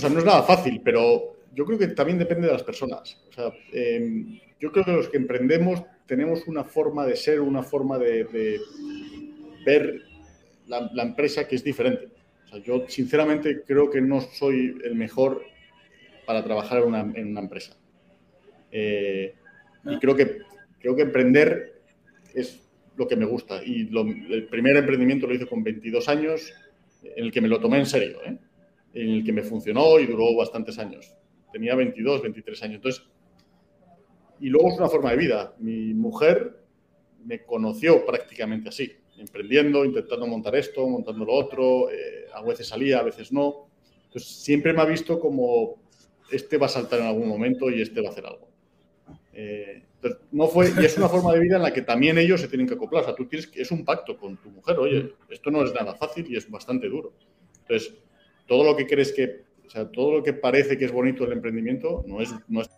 o sea, no es nada fácil, pero yo creo que también depende de las personas. O sea, em, yo creo que los que emprendemos tenemos una forma de ser, una forma de, ver la, empresa que es diferente. O sea, yo sinceramente creo que no soy el mejor para trabajar en una, empresa. Eh, y creo que, creo que emprender es lo que me gusta. Y el primer emprendimiento lo hice con 22 años, en el que me lo tomé en serio, ¿eh? En el que me funcionó y duró bastantes años. Tenía 22, 23 años. Entonces, y luego es una forma de vida. Mi mujer me conoció prácticamente así, emprendiendo, intentando montar esto, montando lo otro. Eh, a veces salía, a veces no. Entonces, siempre me ha visto como este va a saltar en algún momento y este va a hacer algo. Eh, no fue, y es una forma de vida en la que también ellos se tienen que acoplar. O sea, tú tienes que, es un pacto con tu mujer. Oye, esto no es nada fácil y es bastante duro. Entonces, todo lo que crees que, o sea, todo lo que parece que es bonito el emprendimiento no es, no es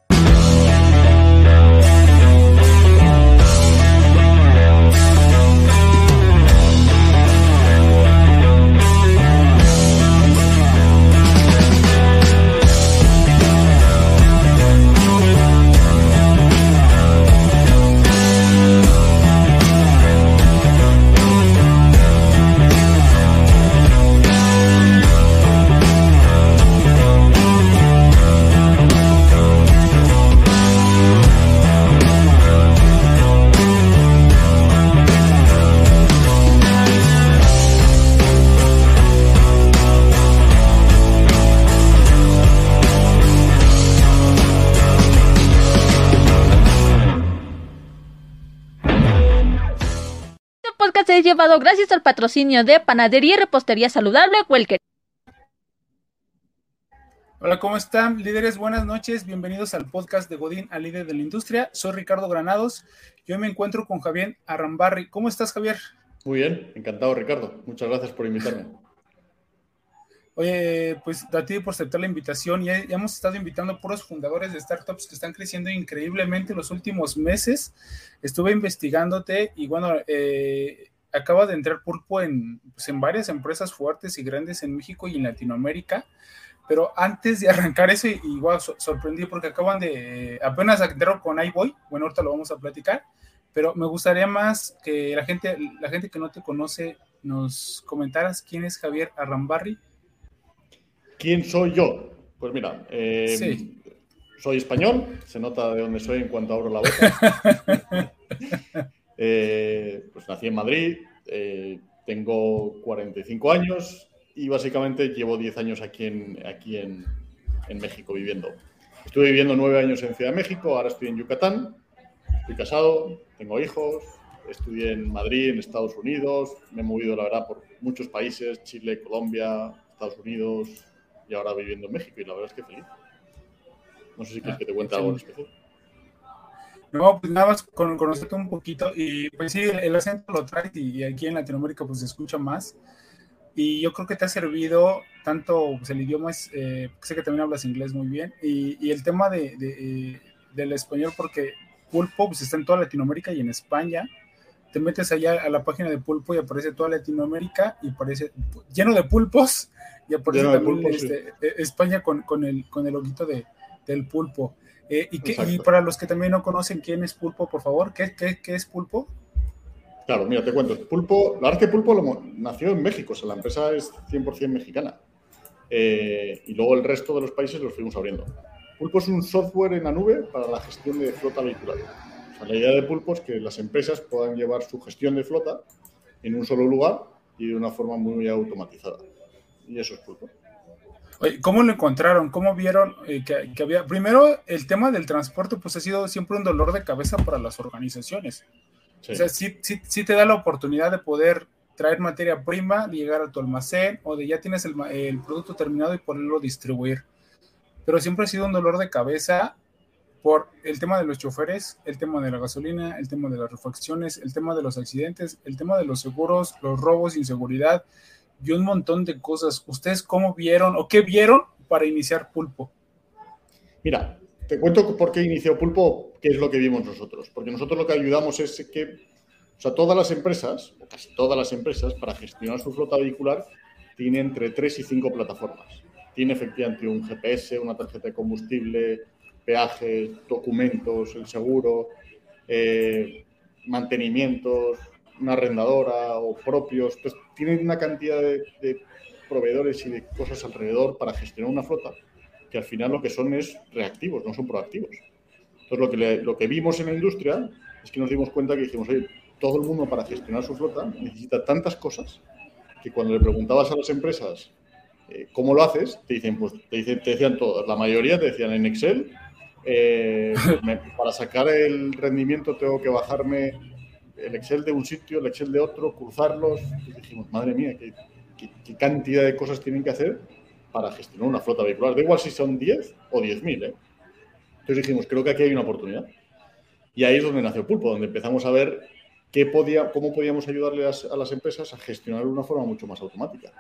llevado gracias al patrocinio de Panadería y Repostería Saludable Welker. Hola, ¿cómo están? Líderes, buenas noches. Bienvenidos al podcast de Godín al líder de la industria. Soy Ricardo Granados. Yo me encuentro con Javier Arrambarri. ¿Cómo estás, Javier? Muy bien, encantado, Ricardo. Muchas gracias por invitarme. Oye, pues a ti por aceptar la invitación. Ya, ya, hemos estado invitando a puros fundadores de startups que están creciendo increíblemente en los últimos meses. Estuve investigándote y bueno, eh, acaba de entrar Pulpo en, pues, en varias empresas fuertes y grandes en México y en Latinoamérica. Pero antes de arrancar eso, igual sorprendí porque acaban de, apenas entraron con iBoy, bueno, ahorita lo vamos a platicar, pero me gustaría más que la gente, la gente que no te conoce nos comentaras quién es Javier Arrambarri. ¿Quién soy yo? Pues mira, eh, soy español, se nota de dónde soy en cuanto abro la boca. Eh, pues nací en Madrid, eh, tengo 45 años y básicamente llevo 10 años aquí en, aquí en, México viviendo. Estuve viviendo 9 años en Ciudad de México, ahora estoy en Yucatán, estoy casado, tengo hijos, estudié en Madrid, en Estados Unidos, me he movido la verdad por muchos países, Chile, Colombia, Estados Unidos y ahora viviendo en México y la verdad es que feliz. No sé si quieres que te cuente algo en especial. No, pues nada más con, conocerte un poquito y pues sí, el, acento lo traes y, aquí en Latinoamérica pues se escucha más y yo creo que te ha servido tanto pues, el idioma, es, eh, sé que también hablas inglés muy bien y, el tema de, eh, del español porque Pulpo pues está en toda Latinoamérica y en España. Te metes allá a la página de Pulpo y aparece toda Latinoamérica y aparece lleno de pulpos y aparece también este, eh, España con, con, el, con el ojito de, del pulpo. Eh, y, para los que también no conocen quién es Pulpo, por favor, ¿qué, qué, es Pulpo? Claro, mira, te cuento. Pulpo, la verdad que Pulpo nació en México, o sea, la empresa es 100% mexicana. Eh, y luego el resto de los países los fuimos abriendo. Pulpo es un software en la nube para la gestión de flota vehicular. O sea, la idea de Pulpo es que las empresas puedan llevar su gestión de flota en un solo lugar y de una forma muy automatizada. Y eso es Pulpo. ¿Cómo lo encontraron? ¿Cómo vieron eh, que, había? Primero, el tema del transporte, pues ha sido siempre un dolor de cabeza para las organizaciones. O sea, sí, sí, te da la oportunidad de poder traer materia prima, de llegar a tu almacén o de ya tienes el, el producto terminado y poderlo distribuir. Pero siempre ha sido un dolor de cabeza por el tema de los choferes, el tema de la gasolina, el tema de las refacciones, el tema de los accidentes, el tema de los seguros, los robos, inseguridad y un montón de cosas. ¿Ustedes cómo vieron o qué vieron para iniciar Pulpo? Mira, te cuento por qué inició Pulpo, qué es lo que vimos nosotros. Porque nosotros lo que ayudamos es que, o sea, todas las empresas, casi todas las empresas, para gestionar su flota vehicular, tienen entre tres y cinco plataformas. tiene efectivamente un GPS, una tarjeta de combustible, peajes, documentos, el seguro, eh, mantenimientos, una arrendadora o propios. Pues tienen una cantidad de, proveedores y de cosas alrededor para gestionar una flota que al final lo que son es reactivos, no son proactivos. Entonces lo que, lo que vimos en la industria es que nos dimos cuenta que dijimos, oye, todo el mundo para gestionar su flota necesita tantas cosas que cuando le preguntabas a las empresas eh, cómo lo haces, te dicen, pues te, dicen, te decían todas, la mayoría te decían en Excel, eh, para sacar el rendimiento tengo que bajarme el Excel de un sitio, el Excel de otro, cruzarlos. Y dijimos, madre mía, qué, cantidad de cosas tienen que hacer para gestionar una flota vehicular. Da igual si son 10 o 10.000. ¿eh? Entonces dijimos, creo que aquí hay una oportunidad. Y ahí es donde nació Pulpo, donde empezamos a ver qué podía, cómo podíamos ayudarle a, las empresas a gestionar de una forma mucho más automática.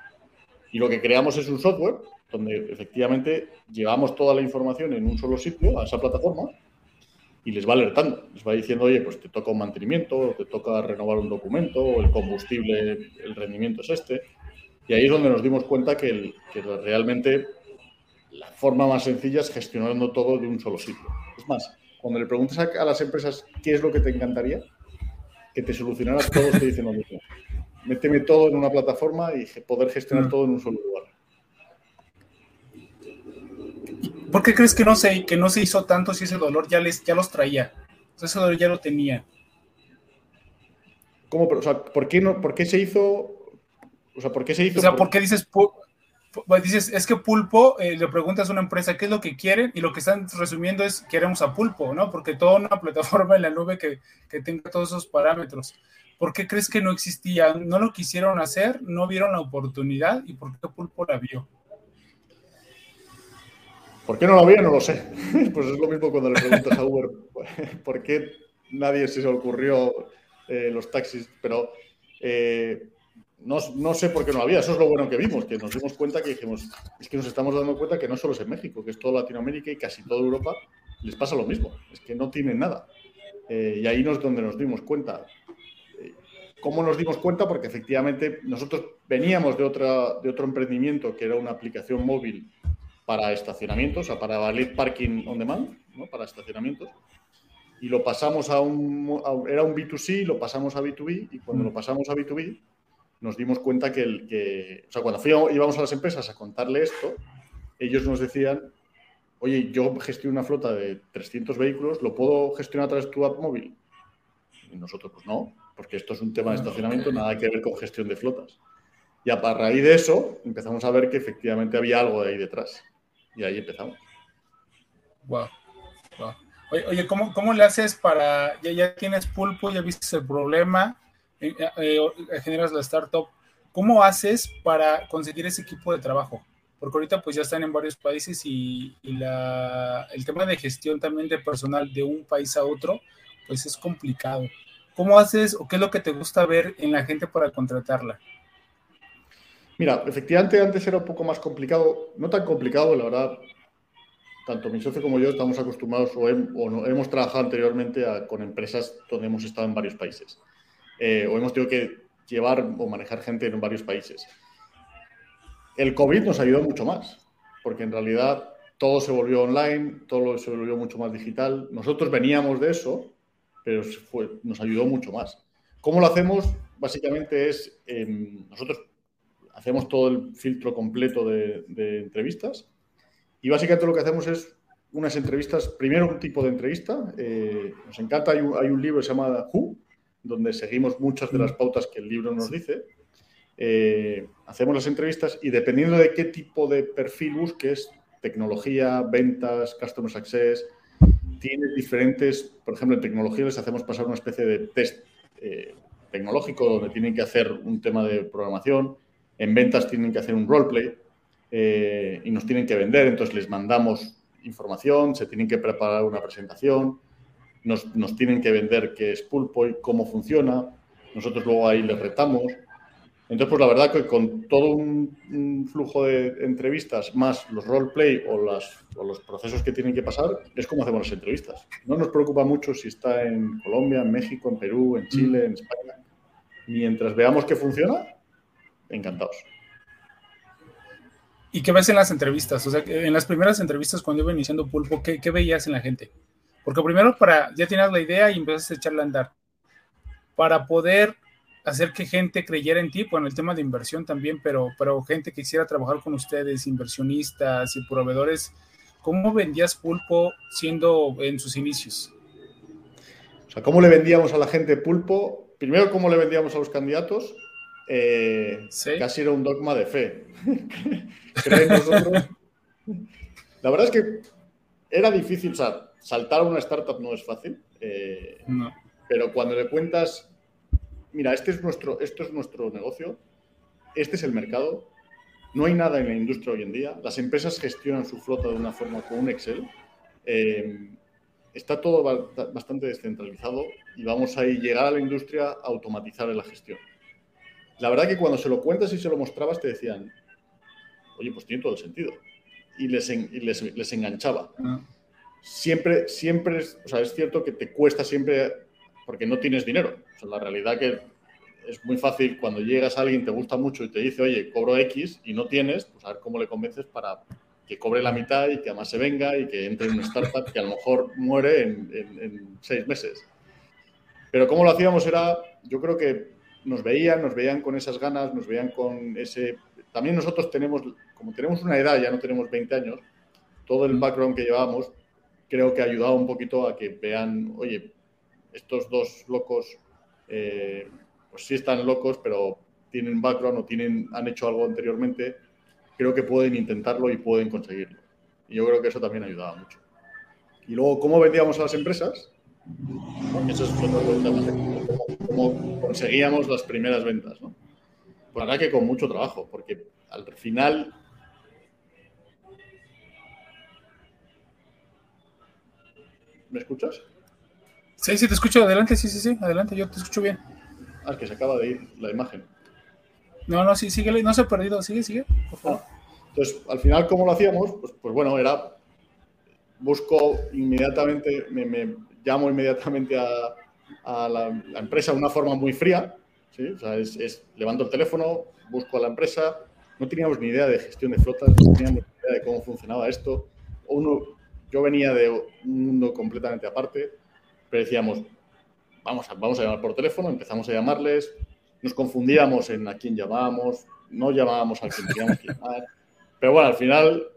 Y lo que creamos es un software donde efectivamente llevamos toda la información en un solo sitio, a esa plataforma, y les va alertando, les va diciendo, oye, pues te toca un mantenimiento, te toca renovar un documento, el combustible, el rendimiento es este. Y ahí es donde nos dimos cuenta que, realmente la forma más sencilla es gestionando todo de un solo sitio. Es más, cuando le preguntas a, las empresas qué es lo que te encantaría, que te solucionara todo, te dicen lo mismo. Méteme todo en una plataforma y poder gestionar mm. todo en un solo lugar. ¿Por qué crees que no se, que no se hizo tanto si ese dolor ya, les, ya los traía? ese dolor ya lo tenía. ¿Cómo? O sea, ¿por qué, no, ¿por qué se hizo? O sea, ¿por qué se hizo? O sea, ¿por qué dices, pues dices, es que Pulpo, eh, le preguntas a una empresa qué es lo que quieren y lo que están resumiendo es queremos a Pulpo, ¿no? Porque toda una plataforma en la nube que, que tenga todos esos parámetros. ¿Por qué crees que no existía? ¿No lo quisieron hacer? ¿No vieron la oportunidad? ¿Y por qué Pulpo la vio? ¿Por qué no lo había? No lo sé. Pues es lo mismo cuando le preguntas a Uber por qué nadie se ocurrió eh, los taxis, pero eh, no, sé por qué no lo había. Eso es lo bueno que vimos, que nos dimos cuenta que dijimos, es que nos estamos dando cuenta que no solo es en México, que es toda Latinoamérica y casi toda Europa les pasa lo mismo, es que no tienen nada. Eh, y ahí es donde nos dimos cuenta. ¿Cómo nos dimos cuenta? Porque efectivamente nosotros veníamos de, otra, de otro emprendimiento que era una aplicación móvil para estacionamientos, o sea, para valer parking on demand, ¿no? para estacionamientos. Y lo pasamos a un, era un B2C, lo pasamos a B2B, y cuando lo mm. pasamos a B2B, nos dimos cuenta que, el, que o sea, cuando íbamos a las empresas a contarle esto, ellos nos decían, oye, yo gestiono una flota de 300 vehículos, ¿lo puedo gestionar a través de tu app móvil? Y nosotros, pues no, porque esto es un tema de estacionamiento, nada que ver con gestión de flotas. Y a raíz de eso empezamos a ver que efectivamente había algo de ahí detrás. Y ahí empezamos. Wow. Oye, ¿cómo, ¿cómo, le haces para, ya, ya tienes pulpo, ya viste el problema, eh, eh, eh, generas la startup, ¿cómo haces para conseguir ese equipo de trabajo? Porque ahorita pues ya están en varios países y, y la, el tema de gestión también de personal de un país a otro, pues es complicado. ¿Cómo haces o qué es lo que te gusta ver en la gente para contratarla? Mira, efectivamente antes era un poco más complicado, no tan complicado, la verdad, tanto mi socio como yo estamos acostumbrados o, hemos trabajado anteriormente con empresas donde hemos estado en varios países eh, o hemos tenido que llevar o manejar gente en varios países. El COVID nos ayudó mucho más, porque en realidad todo se volvió online, todo se volvió mucho más digital. Nosotros veníamos de eso, pero nos ayudó mucho más. ¿Cómo lo hacemos? Básicamente es, em, nosotros hacemos todo el filtro completo de, entrevistas y básicamente lo que hacemos es unas entrevistas, primero un tipo de entrevista, eh, nos encanta, hay un, libro que se llama Who, donde seguimos muchas de las pautas que el libro nos dice, eh, hacemos las entrevistas y dependiendo de qué tipo de perfil busques, tecnología, ventas, customer success, tiene diferentes, por ejemplo, en tecnología les hacemos pasar una especie de test eh, tecnológico donde tienen que hacer un tema de programación, en ventas tienen que hacer un roleplay eh, y nos tienen que vender, entonces les mandamos información, se tienen que preparar una presentación, nos, tienen que vender qué es Pulpo y cómo funciona, nosotros luego ahí les retamos. Entonces, pues la verdad que con todo un, flujo de entrevistas más los roleplay o, o los procesos que tienen que pasar, es como hacemos las entrevistas. No nos preocupa mucho si está en Colombia, en México, en Perú, en Chile, en España. Mientras veamos que funciona, encantados. ¿Y qué ves en las entrevistas? O sea, en las primeras entrevistas cuando iba iniciando Pulpo, ¿qué, veías en la gente? Porque primero para, ya tenías la idea y empezaste a echarla a andar. Para poder hacer que gente creyera en ti, bueno, el tema de inversión también, pero, pero gente que quisiera trabajar con ustedes, inversionistas y proveedores, ¿cómo vendías Pulpo siendo en sus inicios? O sea, ¿cómo le vendíamos a la gente Pulpo? Primero, ¿cómo le vendíamos a los candidatos? Eh, casi era un dogma de fe. La verdad es que era difícil, o sea, saltar a una startup no es fácil, eh, pero cuando le cuentas, mira, este es nuestro, esto es nuestro negocio, este es el mercado, no hay nada en la industria hoy en día, las empresas gestionan su flota de una forma con un Excel, eh, está todo bastante descentralizado y vamos a llegar a la industria a automatizar la gestión. La verdad que cuando se lo cuentas y se lo mostrabas te decían, oye, pues tiene todo el sentido. Y les, les, enganchaba. Ah. Siempre, siempre, o sea, es cierto que te cuesta siempre porque no tienes dinero. Sea, la realidad que es muy fácil cuando llegas a alguien, te gusta mucho y te dice, oye, cobro X y no tienes, pues a ver cómo le convences para que cobre la mitad y que además se venga y que entre en una startup que a lo mejor muere en, en seis meses. Pero cómo lo hacíamos era, yo creo que nos veían, nos veían con esas ganas, nos veían con ese... También nosotros tenemos, como tenemos una edad, ya no tenemos 20 años, todo el background que llevábamos creo que ha ayudado un poquito a que vean, oye, estos dos locos, eh, pues sí están locos, pero tienen background o tienen, han hecho algo anteriormente, creo que pueden intentarlo y pueden conseguirlo. Y yo creo que eso también ayudaba mucho. Y luego, ¿cómo vendíamos a las empresas? Eso es otro tema, cómo, conseguíamos las primeras ventas, ¿no? Pues que con mucho trabajo, porque al final ¿Me escuchas? Sí, sí, te escucho. Adelante, sí, sí, sí. Adelante, yo te escucho bien. Ah, que se acaba de ir la imagen. No, no, sí, sigue, no se ha perdido. Sigue, sigue, por favor. Entonces, al final, ¿cómo lo hacíamos? Pues, pues bueno, era. Busco inmediatamente, me, llamo inmediatamente a, la, empresa de una forma muy fría. ¿sí? O sea, es, levanto el teléfono, busco a la empresa. No teníamos ni idea de gestión de flotas, no teníamos ni idea de cómo funcionaba esto. Uno, yo venía de un mundo completamente aparte, pero decíamos, vamos a, vamos a llamar por teléfono, empezamos a llamarles, nos confundíamos en a quién llamábamos, no llamábamos al que teníamos que llamar. Pero bueno, al final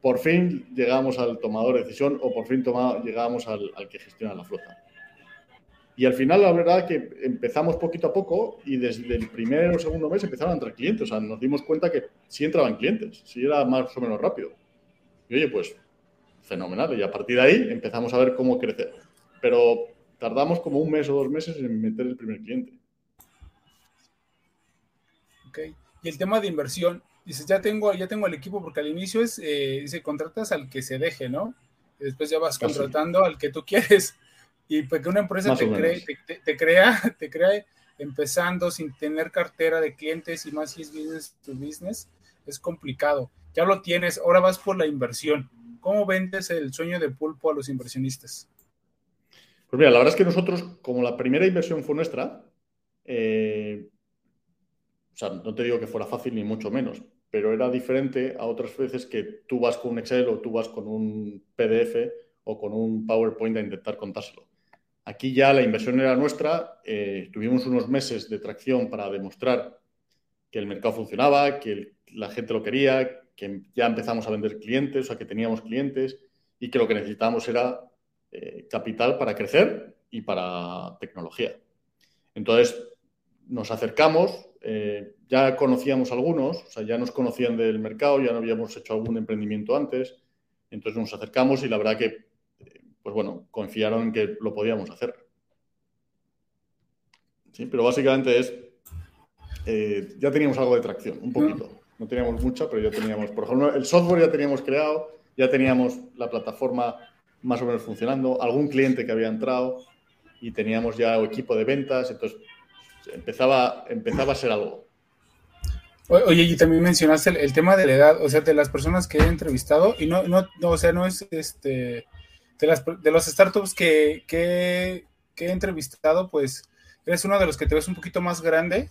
por fin llegamos al tomador de decisión o por fin llegamos al, que gestiona la flota. Y al final, la verdad que empezamos poquito a poco y desde el primer o segundo mes empezaron a entrar clientes. O sea, nos dimos cuenta que sí entraban clientes, sí era más o menos rápido. Y oye, pues fenomenal. Y a partir de ahí empezamos a ver cómo crecer. Pero tardamos como un mes o dos meses en meter el primer cliente. Ok. Y el tema de inversión, dices, ya tengo, ya tengo el equipo, porque al inicio es, eh, se contratas al que se deje, ¿no? Y después ya vas contratando al que tú quieres. Y pues que una empresa te, te, crea, te crea empezando sin tener cartera de clientes y más si es business to business, es complicado. Ya lo tienes, ahora vas por la inversión. ¿Cómo vendes el sueño de pulpo a los inversionistas? Pues mira, la verdad es que nosotros, como la primera inversión fue nuestra, eh, o sea, no te digo que fuera fácil ni mucho menos, pero era diferente a otras veces que tú vas con un Excel o tú vas con un PDF o con un PowerPoint a intentar contárselo. Aquí ya la inversión era nuestra, eh, tuvimos unos meses de tracción para demostrar que el mercado funcionaba, que la gente lo quería, que ya empezamos a vender clientes, o sea, que teníamos clientes y que lo que necesitábamos era eh, capital para crecer y para tecnología. Entonces, nos acercamos, eh, ya conocíamos algunos, o sea, ya nos conocían del mercado, ya no habíamos hecho algún emprendimiento antes, entonces nos acercamos y la verdad que, pues bueno, confiaron en que lo podíamos hacer. Sí, pero básicamente es, eh, ya teníamos algo de tracción, un poquito. No teníamos mucha, pero ya teníamos, por ejemplo, el software ya teníamos creado, ya teníamos la plataforma más o menos funcionando, algún cliente que había entrado y teníamos ya equipo de ventas, entonces empezaba, empezaba a ser algo. Oye, y también mencionaste el, tema de la edad, o sea, de las personas que he entrevistado, y no, no, o sea, no es este, de, las, de los startups que, que, he entrevistado, pues eres uno de los que te ves un poquito más grande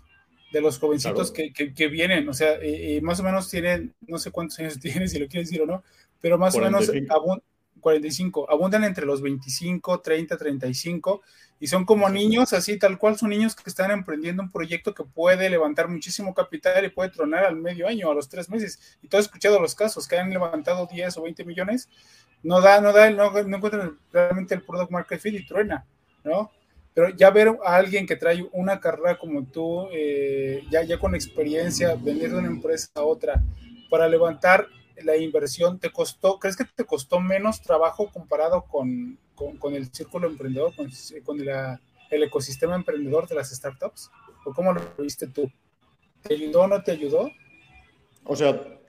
de los jovencitos que, que, vienen, o sea, más o menos tienen, no sé cuántos años tienen, si lo quieres decir o no, pero más o menos 45, abundan entre los 25, 30, 35 y son como niños, así tal cual son niños que están emprendiendo un proyecto que puede levantar muchísimo capital y puede tronar al medio año, a los tres meses. Y tú has escuchado los casos que han levantado 10 o 20 millones, no da, no da, no, no encuentran realmente el product market fit y truena, ¿no? Pero ya ver a alguien que trae una carrera como tú, eh, ya, ya con experiencia, venir de una empresa a otra, para levantar la inversión, ¿te costó, crees que te costó menos trabajo comparado con, con, el círculo emprendedor, con, con el ecosistema emprendedor de las startups? ¿O cómo lo viste tú? ¿Te ayudó o no te ayudó? O sea,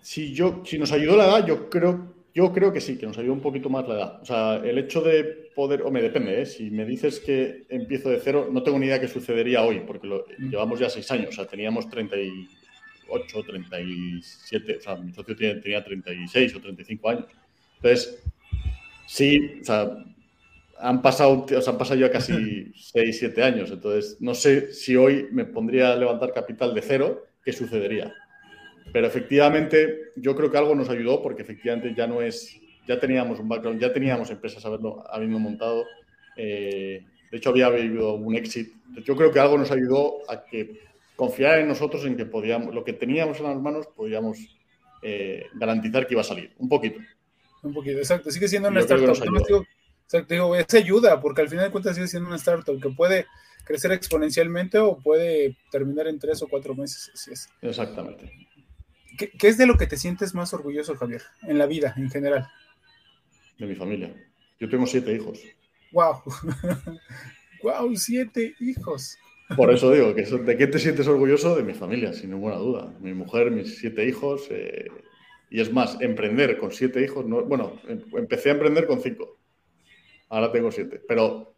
si, yo, si nos ayudó la edad, yo creo yo creo que sí, que nos ayuda un poquito más la edad. O sea, el hecho de poder, o me depende, ¿eh? si me dices que empiezo de cero, no tengo ni idea qué sucedería hoy, porque lo, mm. llevamos ya seis años, o sea, teníamos 38, 37, o sea, mi socio tenía, 36 o 35 años. Entonces, sí, o sea, han pasado, o sea, han pasado ya casi 6, 7 años, entonces no sé si hoy me pondría a levantar capital de cero, ¿qué sucedería? Pero efectivamente, yo creo que algo nos ayudó porque efectivamente ya no es, ya teníamos un background, ya teníamos empresas haberlo, habiendo montado. Eh, de hecho, había habido un exit. Yo creo que algo nos ayudó a que confiar en nosotros en que podíamos, lo que teníamos en las manos, podíamos eh, garantizar que iba a salir. Un poquito. Un poquito, exacto. Sigue siendo una startup. Digo, exacto, digo, es ayuda, porque al final de cuentas sigue siendo una startup que puede crecer exponencialmente o puede terminar en tres o cuatro meses. Así es. Exactamente. ¿Qué, es de lo que te sientes más orgulloso, Javier, en la vida en general? De mi familia. Yo tengo siete hijos. ¡Wow! ¡Wow! Siete hijos. Por eso digo, que ¿de qué te sientes orgulloso? De mi familia, sin ninguna duda. Mi mujer, mis siete hijos. Eh, y es más, emprender con siete hijos, no, bueno, em, empecé a emprender con cinco. Ahora tengo siete. Pero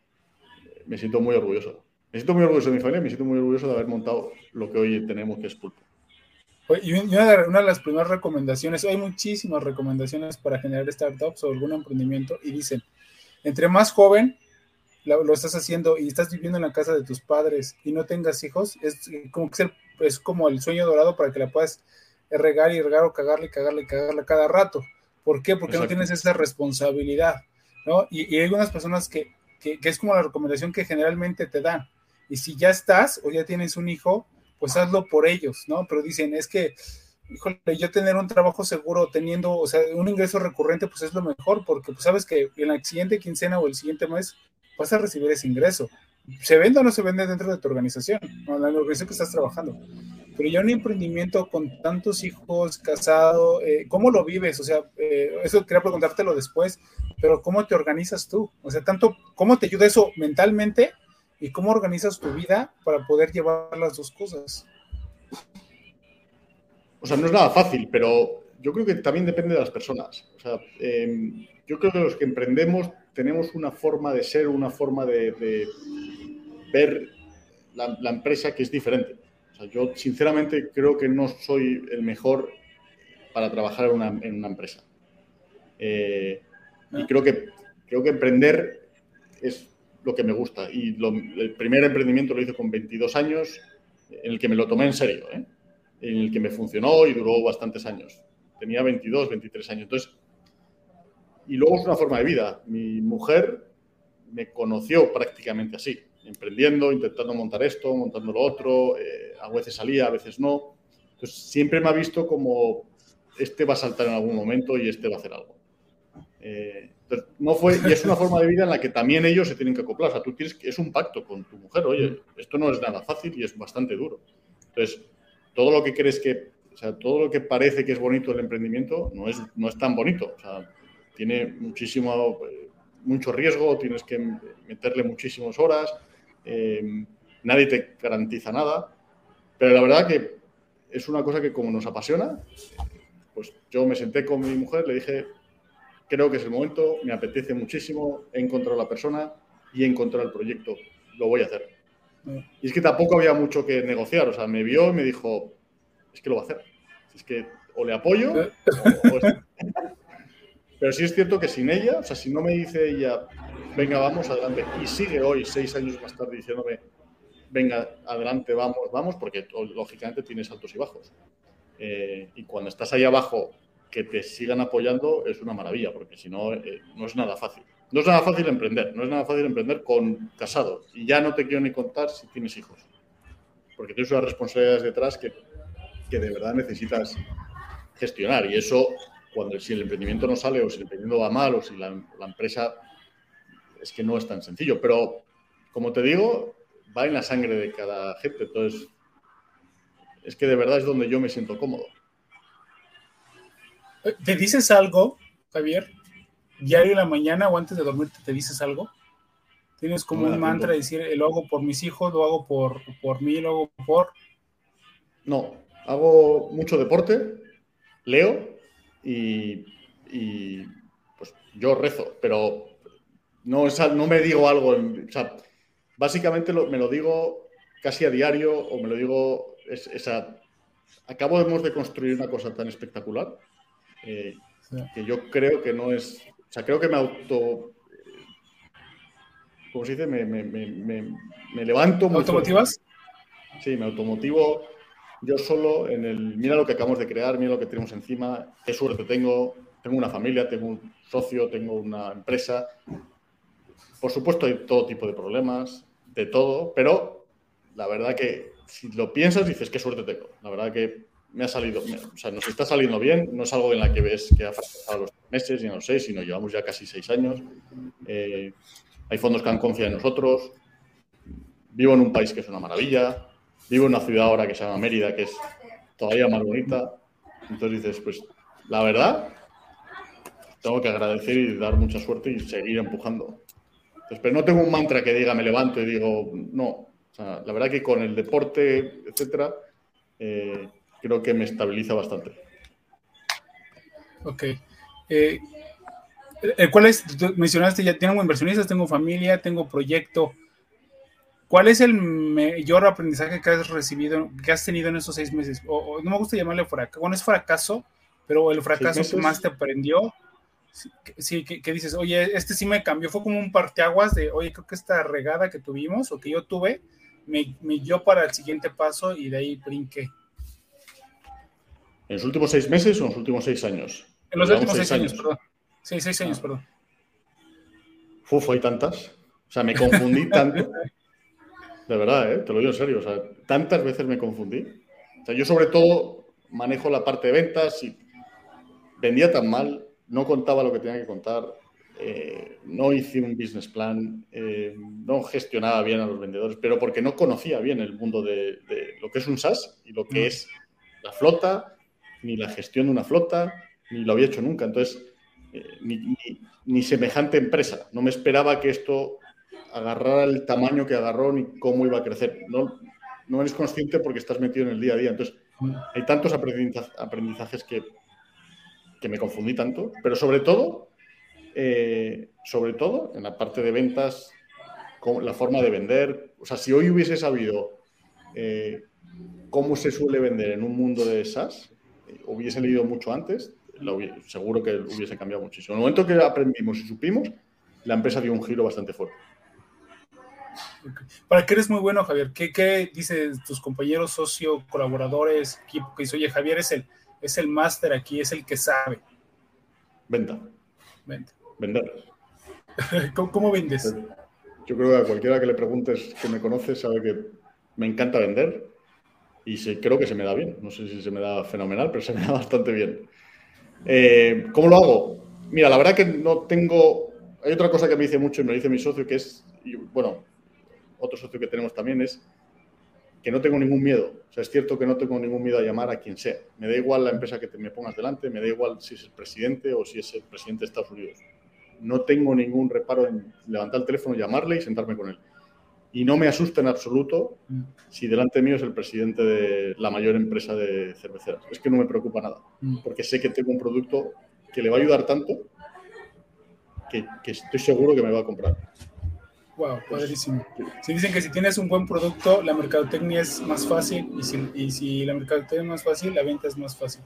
me siento muy orgulloso. Me siento muy orgulloso de mi familia, me siento muy orgulloso de haber montado lo que hoy tenemos, que es Pulpo. Y una de las primeras recomendaciones, hay muchísimas recomendaciones para generar startups o algún emprendimiento y dicen, entre más joven lo, estás haciendo y estás viviendo en la casa de tus padres y no tengas hijos, es como que es, como el sueño dorado para que la puedas regar y regar o cagarle y cagarle y cagarle cada rato. ¿Por qué? Porque no tienes esa responsabilidad, ¿no? Y, hay algunas personas que, que, que es como la recomendación que generalmente te dan. Y si ya estás o ya tienes un hijo, pues hazlo por ellos, ¿no? Pero dicen, es que, híjole, yo tener un trabajo seguro teniendo, o sea, un ingreso recurrente, pues es lo mejor, porque pues sabes que en la siguiente quincena o el siguiente mes vas a recibir ese ingreso. ¿Se vende o no se vende dentro de tu organización? O la organización que estás trabajando. Pero ya un emprendimiento con tantos hijos, casado, eh, ¿cómo lo vives? O sea, eh, eso quería preguntártelo después, pero ¿cómo te organizas tú? O sea, tanto, ¿cómo te ayuda eso mentalmente y cómo organizas tu vida para poder llevar las dos cosas. O sea, no es nada fácil, pero yo creo que también depende de las personas. O sea, em, yo creo que los que emprendemos tenemos una forma de ser, una forma de, ver la, empresa que es diferente. Yo sinceramente creo que no soy el mejor para trabajar en una, empresa. Eh, y creo que, creo que emprender es lo que me gusta. Y el primer emprendimiento lo hice con 22 años, en el que me lo tomé en serio, ¿eh? en el que me funcionó y duró bastantes años. Tenía 22, 23 años. Entonces, y luego es una forma de vida. Mi mujer me conoció prácticamente así, emprendiendo, intentando montar esto, montando lo otro. Eh, a veces salía, a veces no. Entonces, siempre me ha visto como este va a saltar en algún momento y este va a hacer algo. Eh, no fue, y es una forma de vida en la que también ellos se tienen que acoplar. O sea, tú tienes que, es un pacto con tu mujer. Oye, esto no es nada fácil y es bastante duro. Entonces, todo lo que crees que, o sea, todo lo que parece que es bonito el emprendimiento no es, no es tan bonito. O sea, tiene muchísimo, mucho riesgo, tienes que meterle muchísimas horas, eh, nadie te garantiza nada. Pero la verdad que es una cosa que como nos apasiona, pues yo me senté con mi mujer, le dije, creo que es el momento, me apetece muchísimo, he encontrado la persona y he encontrado el proyecto, lo voy a hacer. Y es que tampoco había mucho que negociar, o sea, me vio y me dijo, es que lo va a hacer. Es que o le apoyo, pero sí es cierto que sin ella, o sea, si no me dice ella, venga, vamos adelante, y sigue hoy, seis años más tarde, diciéndome, venga, adelante, vamos, vamos, porque lógicamente tienes altos y bajos. Eh, y cuando estás ahí abajo, que te sigan apoyando es una maravilla, porque si no, eh, no es nada fácil. No es nada fácil emprender, no es nada fácil emprender con casado. Y ya no te quiero ni contar si tienes hijos, porque tienes unas responsabilidades detrás que, que de verdad necesitas gestionar. Y eso, cuando si el emprendimiento no sale o si el emprendimiento va mal o si la, la empresa es que no es tan sencillo. Pero, como te digo, va en la sangre de cada gente. Entonces, es que de verdad es donde yo me siento cómodo. ¿Te dices algo, Javier? ¿Diario en la mañana o antes de dormirte te dices algo? ¿Tienes como un mantra de decir, lo hago por mis hijos, lo hago por, por mí, lo hago por...? No, hago mucho deporte, leo y, y pues yo rezo, pero no, no me digo algo, o sea, básicamente me lo digo casi a diario o me lo digo, es, esa, acabamos de construir una cosa tan espectacular eh, que yo creo que no es, o sea, creo que me auto, ¿cómo se dice? Me, me, me, me levanto. ¿Me automotivas? Sí, me automotivo yo solo en el, mira lo que acabamos de crear, mira lo que tenemos encima, qué suerte tengo, tengo una familia, tengo un socio, tengo una empresa, por supuesto, hay todo tipo de problemas, de todo, pero la verdad que si lo piensas, dices qué suerte tengo. La verdad que me ha salido, o sea, nos está saliendo bien, no es algo en la que ves que ha pasado los meses ni a los seis, sino llevamos ya casi seis años. Eh, hay fondos que han confiado en nosotros. Vivo en un país que es una maravilla. Vivo en una ciudad ahora que se llama Mérida, que es todavía más bonita. Entonces dices, pues la verdad, tengo que agradecer y dar mucha suerte y seguir empujando pero no tengo un mantra que diga me levanto y digo no. la verdad que con el deporte, etcétera, eh, creo que me estabiliza bastante. Ok. Eh, eh, ¿Cuál es? mencionaste ya, tengo inversionistas, tengo familia, tengo proyecto. ¿Cuál es el mayor aprendizaje que has recibido, que has tenido en esos seis meses? O, no me gusta llamarle fracaso, bueno, es fracaso, pero el fracaso que más te aprendió sí, que, dices, oye, este sí me cambió, fue como un parteaguas de, oye, creo que esta regada que tuvimos o que yo tuve, me, me dio para el siguiente paso y de ahí brinqué. ¿En los últimos seis meses o en los últimos seis años? En los últimos seis, años, perdón. Sí, seis años, ah. perdón. Uf, hay tantas. O sea, me confundí tanto. De verdad, ¿eh? te lo digo en serio. O sea, tantas veces me confundí. O sea, yo sobre todo manejo la parte de ventas y vendía tan mal no contaba lo que tenía que contar, eh, no hice un business plan, eh, no gestionaba bien a los vendedores, pero porque no conocía bien el mundo de, lo que es un SaaS y lo que mm. es la flota, ni la gestión de una flota, ni lo había hecho nunca. Entonces, eh, ni, semejante empresa. No me esperaba que esto agarrara el tamaño que agarró ni cómo iba a crecer. No, no eres consciente porque estás metido en el día a día. Entonces, hay tantos aprendizajes que que me confundí tanto, pero sobre todo, eh, sobre todo en la parte de ventas, la forma de vender. O sea, si hoy hubiese sabido eh, cómo se suele vender en un mundo de SaaS, eh, hubiese leído mucho antes, seguro que hubiese cambiado muchísimo. En el momento que aprendimos y supimos, la empresa dio un giro bastante fuerte. Para qué eres muy bueno, Javier. ¿Qué, qué dicen tus compañeros, socio, colaboradores, equipo que dice, oye, Javier es el, es el máster aquí, es el que sabe. Venta. Venta. Vender. ¿Cómo, vendes? Yo creo que a cualquiera que le preguntes que me conoce sabe que me encanta vender y creo que se me da bien. No sé si se me da fenomenal, pero se me da bastante bien. Eh, ¿Cómo lo hago? Mira, la verdad que no tengo... Hay otra cosa que me dice mucho y me lo dice mi socio, que es, bueno, otro socio que tenemos también es que no tengo ningún miedo. O sea, es cierto que no tengo ningún miedo a llamar a quien sea. Me da igual la empresa que te me pongas delante, me da igual si es el presidente o si es el presidente de Estados Unidos. No tengo ningún reparo en levantar el teléfono, llamarle y sentarme con él. Y no me asusta en absoluto si delante mío es el presidente de la mayor empresa de cerveceras. Es que no me preocupa nada, porque sé que tengo un producto que le va a ayudar tanto que, que estoy seguro que me va a comprar. Wow, padrísimo. Si dicen que si tienes un buen producto, la mercadotecnia es más fácil y si, y si la mercadotecnia es más fácil, la venta es más fácil.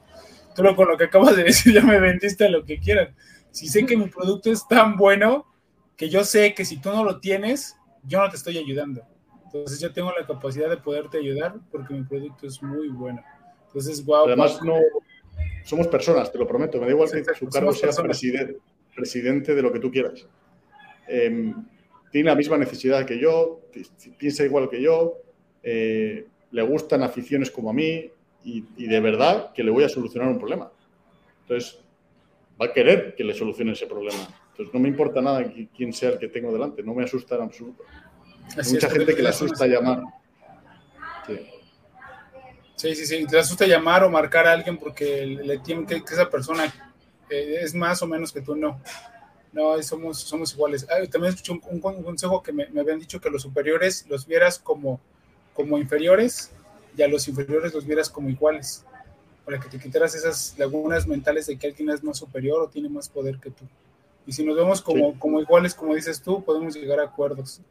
Tú lo, con lo que acabas de decir ya me vendiste lo que quieran. Si sé que mi producto es tan bueno que yo sé que si tú no lo tienes, yo no te estoy ayudando. Entonces yo tengo la capacidad de poderte ayudar porque mi producto es muy bueno. Entonces, wow. Además, no somos personas, te lo prometo. Me da igual que su cargo sea presidente, presidente de lo que tú quieras. Em, tiene la misma necesidad que yo, piensa igual que yo, eh, le gustan aficiones como a mí y, y, de verdad que le voy a solucionar un problema. Entonces, va a querer que le solucione ese problema. Entonces, no me importa nada quién sea el que tengo delante, no me asusta en absoluto. Hay mucha gente que le asusta llamar. Sí. sí, sí, Te asusta llamar o marcar a alguien porque le tienen que, esa persona eh, es más o menos que tú no. No, somos, somos iguales. también escuché un, consejo que me, habían dicho que los superiores los vieras como, como inferiores y a los inferiores los vieras como iguales, para que te quitaras esas lagunas mentales de que alguien es más superior o tiene más poder que tú. Y si nos vemos como, como iguales, como dices tú, podemos llegar a acuerdos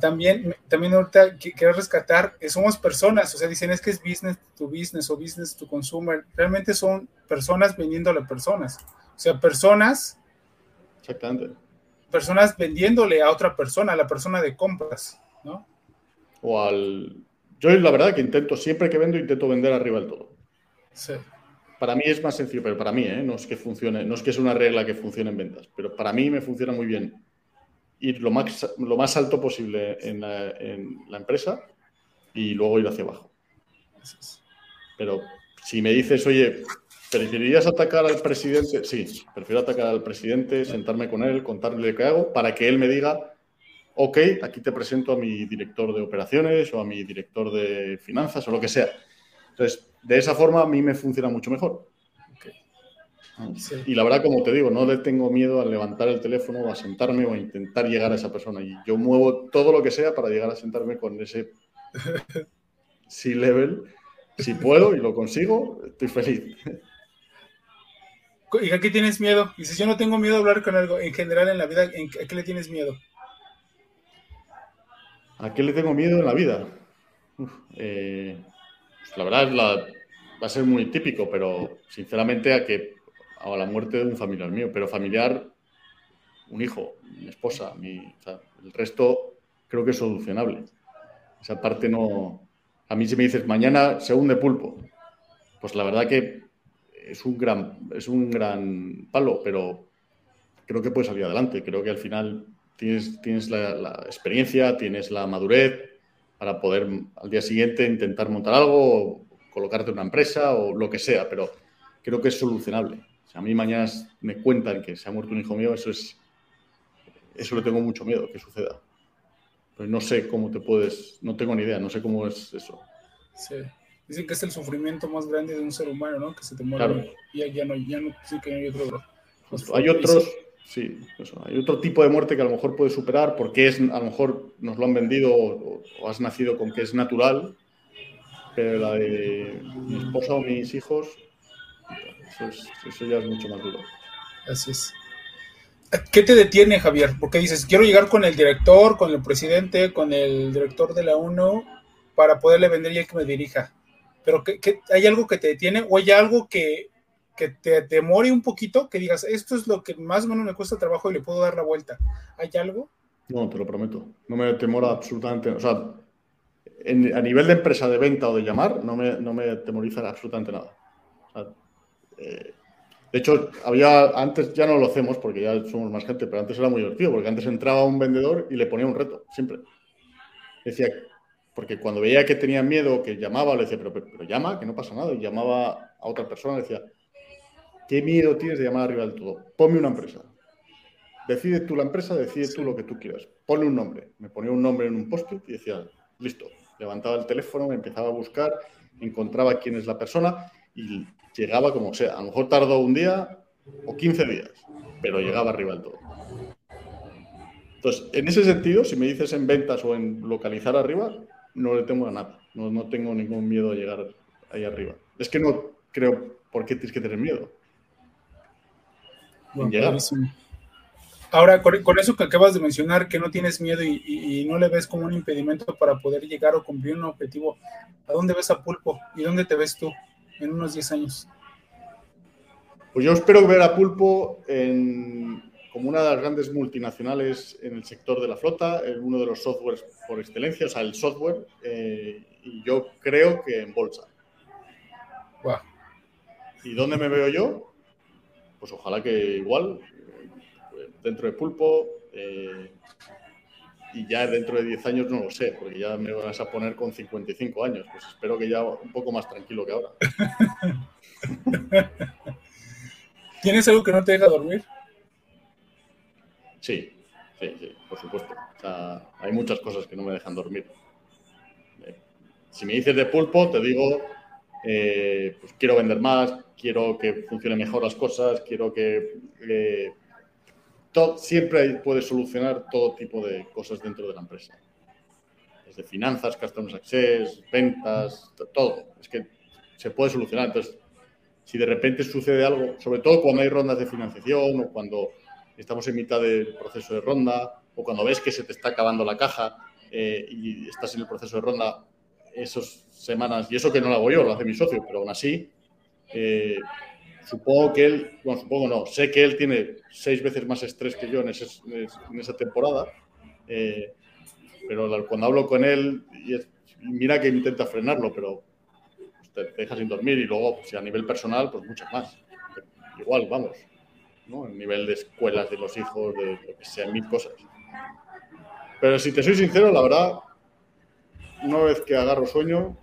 también, también ahorita quiero rescatar, que somos personas, o sea, dicen es que es business to business o business to consumer, realmente son personas vendiéndole a personas, o sea, personas. Exactamente. Personas vendiéndole a otra persona, a la persona de compras, ¿no? O al... Yo la verdad que intento, siempre que vendo, intento vender arriba del todo. Sí. Para mí es más sencillo, pero para mí, ¿eh? no es que funcione, no es que es una regla que funcione en ventas, pero para mí me funciona muy bien ir lo más, lo más alto posible en la, empresa y luego ir hacia abajo. Pero si me dices, oye, ¿preferirías atacar al presidente? Sí, prefiero atacar al presidente, sentarme con él, contarle qué hago, para que él me diga, ok, aquí te presento a mi director de operaciones o a mi director de finanzas o lo que sea. Entonces, de esa forma a mí me funciona mucho mejor. Y la verdad, como te digo, no le tengo miedo a levantar el teléfono o a sentarme o a intentar llegar a esa persona. Y yo muevo todo lo que sea para llegar a sentarme con ese C-level. Si puedo y lo consigo, estoy feliz. ¿Y a qué tienes miedo? Dices, yo no tengo miedo a hablar con algo. En general, en la vida, ¿a qué le tienes miedo? ¿A qué le tengo miedo en la vida? Eh, pues la verdad la, va a ser muy típico, pero sinceramente a que a la muerte de un familiar mío, pero familiar, un hijo, mi esposa, mi, el resto creo que es solucionable. Esa parte no... A mí si me dices, mañana se hunde pulpo, pues la verdad que es un gran, es un gran palo, pero creo que puede salir adelante. Creo que al final tienes, tienes la, experiencia, tienes la madurez para poder al día siguiente intentar montar algo, o colocarte una empresa o lo que sea, pero creo que es solucionable a mí mañana me cuentan que se ha muerto un hijo mío, eso es. Eso le tengo mucho miedo que suceda. Pero no sé cómo te puedes. No tengo ni idea, no sé cómo es eso. Sí. Dicen que es el sufrimiento más grande de un ser humano, ¿no? Que se te muere. Y ya no, ya no, sí que hay otro. hay otros, sí, eso, hay otro tipo de muerte que a lo mejor puedes superar porque es, a lo mejor nos lo han vendido o, o has nacido con que es natural, pero la de mi esposa o mis hijos, eso, ya es mucho más duro. Así es. ¿Qué te detiene, Javier? Porque dices, quiero llegar con el director, con el presidente, con el director de la UNO para poderle vender y que me dirija. Pero ¿qué, hay algo que te detiene o hay algo que, que te demore un poquito? Que digas, esto es lo que más o menos me cuesta trabajo y le puedo dar la vuelta. ¿Hay algo? No, te lo prometo. No me temora absolutamente. O sea, a nivel de empresa de venta o de llamar, no me, no me temoriza absolutamente nada. Eh, de hecho, había antes ya no lo hacemos porque ya somos más gente, pero antes era muy divertido porque antes entraba un vendedor y le ponía un reto, siempre. Decía, porque cuando veía que tenía miedo, que llamaba, le decía, pero, pero, llama, que no pasa nada. Y llamaba a otra persona, le decía, ¿qué miedo tienes de llamar arriba del todo? Ponme una empresa. Decide tú la empresa, decide tú lo que tú quieras. Ponle un nombre. Me ponía un nombre en un post-it y decía, listo. Levantaba el teléfono, me empezaba a buscar, encontraba quién es la persona y llegaba como sea. A lo mejor tardó un día o 15 días, pero llegaba arriba del todo. Entonces, en ese sentido, si me dices en ventas o en localizar arriba, no le tengo a nada. No, no tengo ningún miedo a llegar ahí arriba. Es que no creo por qué tienes que tener miedo. llegar. Ahora, con, eso que acabas de mencionar, que no tienes miedo y, y, no le ves como un impedimento para poder llegar o cumplir un objetivo, ¿a dónde ves a Pulpo y dónde te ves tú? en unos 10 años? Pues yo espero ver a Pulpo en, como una de las grandes multinacionales en el sector de la flota, en uno de los softwares por excelencia, o sea, el software, eh, y yo creo que en bolsa. ¿Y dónde me veo yo? Pues ojalá que igual, eh, dentro de Pulpo, eh, y ya dentro de 10 años no lo sé, porque ya me vas a poner con 55 años. Pues espero que ya un poco más tranquilo que ahora. ¿Tienes algo que no te deja dormir? Sí, sí, sí, por supuesto. hay muchas cosas que no me dejan dormir. Eh, si me dices de pulpo, te digo, eh, pues quiero vender más, quiero que funcionen mejor las cosas, quiero que eh, siempre puedes solucionar todo tipo de cosas dentro de la empresa. Desde finanzas, customer access, ventas, todo. Es que se puede solucionar. Entonces, si de repente sucede algo, sobre todo cuando hay rondas de financiación o cuando estamos en mitad del proceso de ronda o cuando ves que se te está acabando la caja eh, y estás en el proceso de ronda esas semanas, y eso que no lo hago yo, lo hace mi socio, pero aún así, eh, Supongo que él, bueno, supongo no, sé que él tiene seis veces más estrés que yo en, esa temporada, eh, pero cuando hablo con él, mira que intenta frenarlo, pero te deja sin dormir y luego, si a nivel personal, pues muchas más. Igual, vamos, ¿no? A nivel de escuelas de los hijos, de lo que sea, mil cosas. Pero si te soy sincero, la verdad, una vez que agarro sueño,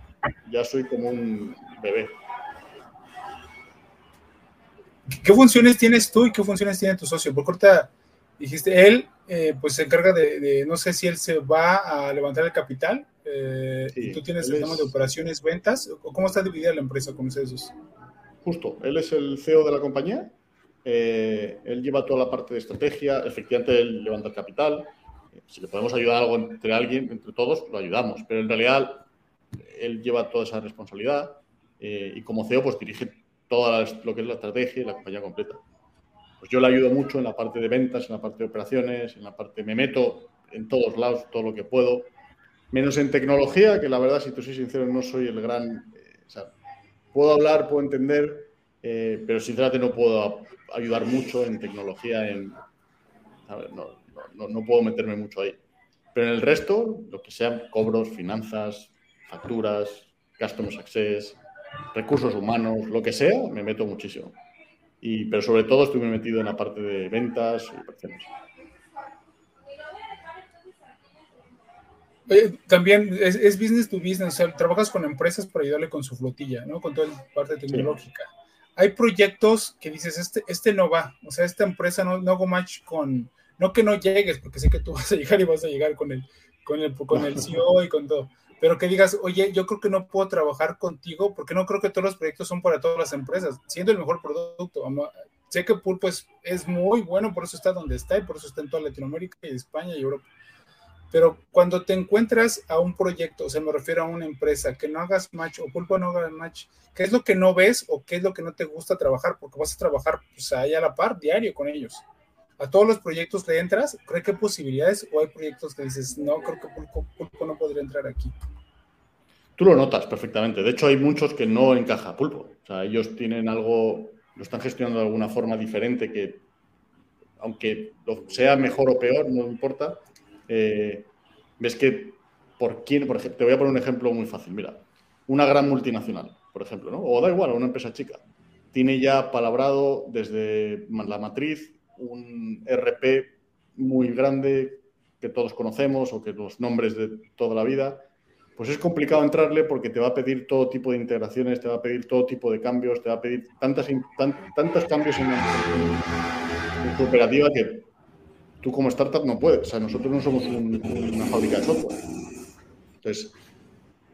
ya soy como un bebé. ¿Qué funciones tienes tú y qué funciones tiene tu socio? Porque ahorita dijiste, él eh, pues se encarga de, no sé si él se va a levantar el capital, eh, y tú tienes el tema de operaciones, ventas, o cómo está dividida la empresa con esos. Justo, él es el CEO de la compañía, eh, él lleva toda la parte de estrategia, efectivamente él levanta el capital, si le podemos ayudar algo entre alguien, entre todos, lo ayudamos, pero en realidad él lleva toda esa responsabilidad y como CEO pues dirige todo lo que es la estrategia y la compañía completa. Pues yo le ayudo mucho en la parte de ventas, en la parte de operaciones, en la parte, me meto en todos lados, todo lo que puedo, menos en tecnología, que la verdad, si te soy sincero, no soy el gran, eh, puedo hablar, puedo entender, eh, pero sinceramente no puedo ayudar mucho en tecnología, en, no, no, no, puedo meterme mucho ahí. Pero en el resto, lo que sean cobros, finanzas, facturas, customer success, recursos humanos, lo que sea, me meto muchísimo. Y, pero sobre todo estoy metido en la parte de ventas y operaciones. también es, business to business, o sea, trabajas con empresas para ayudarle con su flotilla, ¿no? Con toda la parte tecnológica. Hay proyectos que dices, este, este no va, o sea, esta empresa no, no hago match con, no que no llegues, porque sé que tú vas a llegar y vas a llegar con el, con el, con el CEO y con todo, pero que digas, oye, yo creo que no puedo trabajar contigo porque no creo que todos los proyectos son para todas las empresas, siendo el mejor producto. Sé que Pulpo es, es muy bueno, por eso está donde está y por eso está en toda Latinoamérica y España y Europa. Pero cuando te encuentras a un proyecto, o sea, me refiero a una empresa, que no hagas match o Pulpo no haga match, ¿qué es lo que no ves o qué es lo que no te gusta trabajar? Porque vas a trabajar pues, ahí a la par, diario con ellos a todos los proyectos le entras, ¿cree que hay posibilidades o hay proyectos que dices, no, creo que Pulpo, no podría entrar aquí? Tú lo notas perfectamente. De hecho, hay muchos que no encaja Pulpo. O sea, ellos tienen algo, lo están gestionando de alguna forma diferente que, aunque sea mejor o peor, no importa. Eh, ves que, por quién, por ejemplo, te voy a poner un ejemplo muy fácil. Mira, una gran multinacional, por ejemplo, ¿no? O da igual, una empresa chica. Tiene ya palabrado desde la matriz un RP muy grande que todos conocemos o que los nombres de toda la vida, pues es complicado entrarle porque te va a pedir todo tipo de integraciones, te va a pedir todo tipo de cambios, te va a pedir tantas, tantos cambios en, tu operativa que tú como startup no puedes. O sea, nosotros no somos una fábrica de software. Entonces,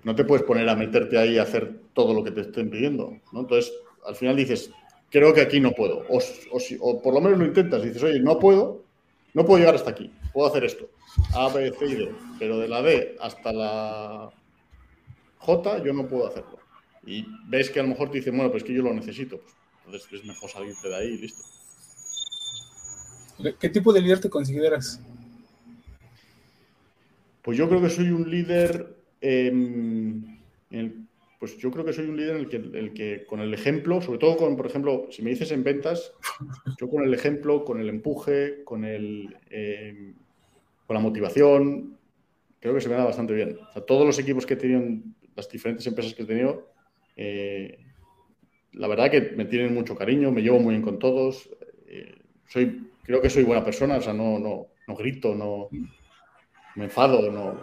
no te puedes poner a meterte ahí a hacer todo lo que te estén pidiendo. ¿no? Entonces, al final dices, creo que aquí no puedo. O, por lo menos lo intentas dices, oye, no puedo, no puedo llegar hasta aquí, puedo hacer esto. A, B, C y D. Pero de la D hasta la J yo no puedo hacerlo. Y ves que a lo mejor te dicen, bueno, pues que yo lo necesito. Pues, entonces es mejor salirte de ahí y listo. ¿Qué tipo de líder te consideras? Pues yo creo que soy un líder, pues pues yo creo que soy un líder en el que, el que con el ejemplo, sobre todo con, por ejemplo, si me dices en ventas, yo con el ejemplo, con el empuje, con, el, eh, con la motivación, creo que se me da bastante bien. O sea, todos los equipos que he tenido en las diferentes empresas que he tenido, eh, la verdad que me tienen mucho cariño, me llevo muy bien con todos. Eh, soy, creo que soy buena persona, o sea, no, no, no grito, no me enfado, no,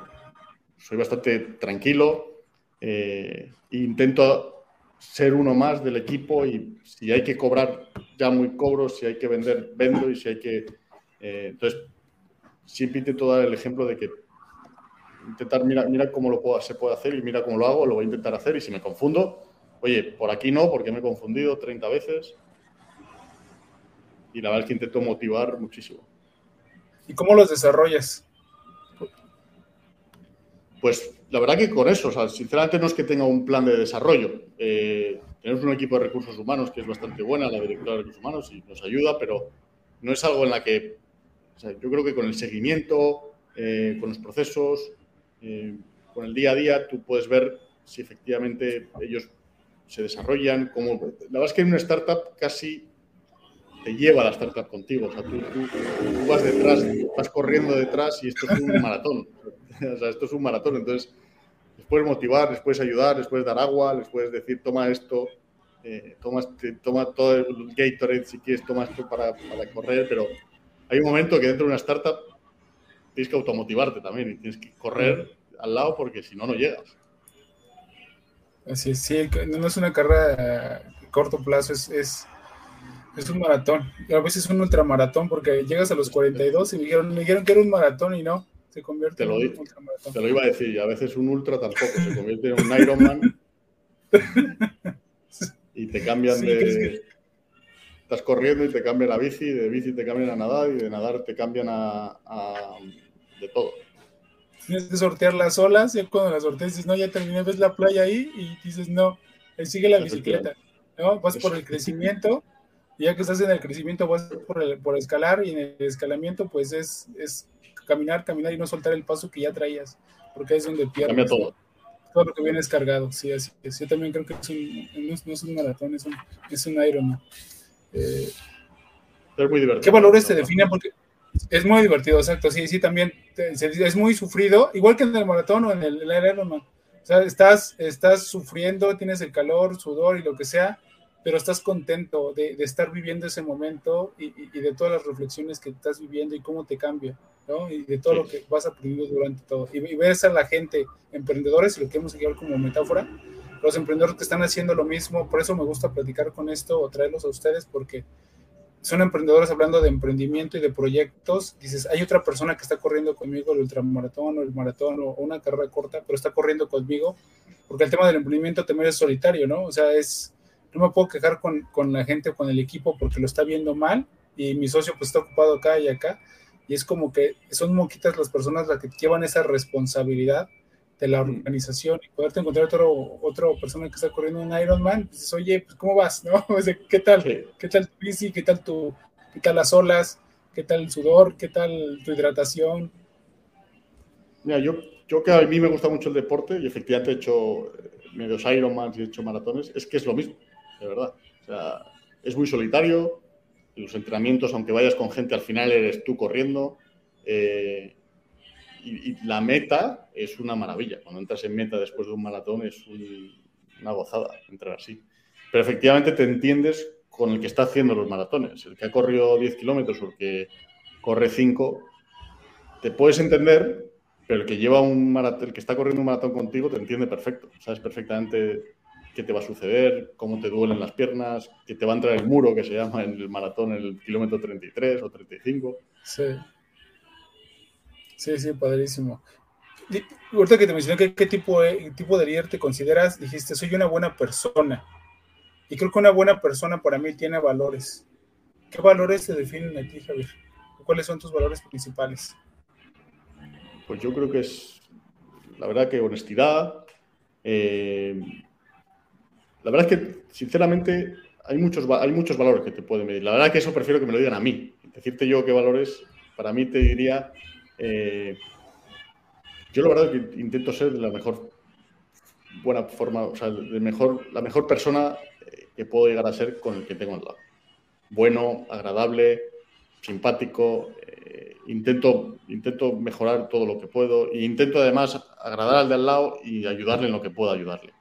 soy bastante tranquilo. Eh, intento ser uno más del equipo y si hay que cobrar, ya muy cobro, si hay que vender, vendo y si hay que... Eh, entonces, siempre intento dar el ejemplo de que intentar, mira, mira cómo lo puedo, se puede hacer y mira cómo lo hago, lo voy a intentar hacer y si me confundo, oye, por aquí no, porque me he confundido 30 veces. Y la verdad es que intento motivar muchísimo. ¿Y cómo los desarrollas? Pues la verdad que con eso, o sea, sinceramente no es que tenga un plan de desarrollo. Eh, tenemos un equipo de recursos humanos que es bastante buena, la directora de recursos humanos, y nos ayuda, pero no es algo en la que, o sea, yo creo que con el seguimiento, eh, con los procesos, eh, con el día a día, tú puedes ver si efectivamente ellos se desarrollan. Como, la verdad es que en una startup casi te lleva la startup contigo. O sea, tú, tú, tú vas detrás, vas corriendo detrás y esto es un maratón. o sea, esto es un maratón, entonces les puedes motivar, les puedes ayudar, les puedes dar agua, les puedes decir, toma esto, eh, toma, toma, todo el Gatorade si quieres, toma esto para, para, correr, pero hay un momento que dentro de una startup tienes que automotivarte también y tienes que correr al lado porque si no, no llegas. Así es, sí, no es una carrera a corto plazo, es, es, es un maratón. Y a veces es un ultramaratón porque llegas a los 42 y me dijeron, me dijeron que era un maratón y no se convierte te lo, en un ultramaratón. Te lo iba a decir, y a veces un ultra tampoco, se convierte en un Ironman y te cambian sí, de... Que... Estás corriendo y te cambian a bici, de bici te cambian a nadar y de nadar te cambian a... a... de todo. Tienes que sortear las olas, y cuando las sorteas dices, no, ya terminé, ves la playa ahí y dices, no, sigue la bicicleta, ¿no? Vas por el crecimiento y ya que estás en el crecimiento vas por, el, por escalar y en el escalamiento pues es, es caminar, caminar y no soltar el paso que ya traías, porque es donde pierdes. Cambia todo. Todo lo que viene es cargado, sí, así es. Yo también creo que es un, no, es, no es un maratón, es un, es un Ironman. Eh, es muy divertido. ¿Qué valores te definen? Porque es muy divertido, exacto, sí, sí, también es muy sufrido, igual que en el maratón o en el, el Ironman. O sea, estás, estás sufriendo, tienes el calor, sudor y lo que sea, pero estás contento de, de estar viviendo ese momento y, y, y, de todas las reflexiones que estás viviendo y cómo te cambia, ¿no? Y de todo sí. lo que vas aprendiendo durante todo. Y, y ves a la gente, emprendedores, y lo que hemos llevar como metáfora, los emprendedores que están haciendo lo mismo, por eso me gusta platicar con esto o traerlos a ustedes, porque son emprendedores hablando de emprendimiento y de proyectos, dices, hay otra persona que está corriendo conmigo el ultramaratón o el maratón o una carrera corta, pero está corriendo conmigo, porque el tema del emprendimiento también es solitario, ¿no? O sea, es, no me puedo quejar con, con la gente o con el equipo porque lo está viendo mal y mi socio pues está ocupado acá y acá, y es como que son moquitas las personas las que llevan esa responsabilidad de la organización y poderte encontrar otro, otro persona que está corriendo un Ironman, pues dices, oye, pues ¿cómo vas? ¿No? O sea, ¿Qué tal? Sí. ¿Qué tal tu bici? ¿Qué tal tu, qué tal las olas? ¿Qué tal el sudor? ¿Qué tal tu hidratación? Mira, yo, yo que a mí me gusta mucho el deporte y efectivamente he hecho medios Ironman y he hecho maratones, es que es lo mismo, de verdad. O sea, es muy solitario, los entrenamientos, aunque vayas con gente, al final eres tú corriendo. Eh, y, la meta es una maravilla. Cuando entras en meta después de un maratón es un, una gozada entrar así. Pero efectivamente te entiendes con el que está haciendo los maratones. El que ha corrido 10 kilómetros o el que corre 5, te puedes entender, pero el que lleva un maratón, el que está corriendo un maratón contigo te entiende perfecto. Sabes perfectamente qué te va a suceder, cómo te duelen las piernas, que te va a entrar el muro que se llama en el maratón en el kilómetro 33 o 35. Sí. Sí, sí, padrísimo. Ahorita que te mencioné qué, qué tipo, de, tipo de líder te consideras, dijiste, soy una buena persona. Y creo que una buena persona para mí tiene valores. ¿Qué valores te definen a ti, Javier? ¿Cuáles son tus valores principales? Pues yo creo que es, la verdad que honestidad. Eh, la verdad es que, sinceramente, hay muchos, hay muchos valores que te pueden medir. La verdad que eso prefiero que me lo digan a mí. Decirte yo qué valores, para mí te diría eh, yo la verdad que intento ser de la mejor buena forma, o sea, de mejor, la mejor persona eh, que puedo llegar a ser con el que tengo al lado. Bueno, agradable, simpático, eh, intento, intento mejorar todo lo que puedo e intento además agradar al de al lado y ayudarle en lo que pueda ayudarle.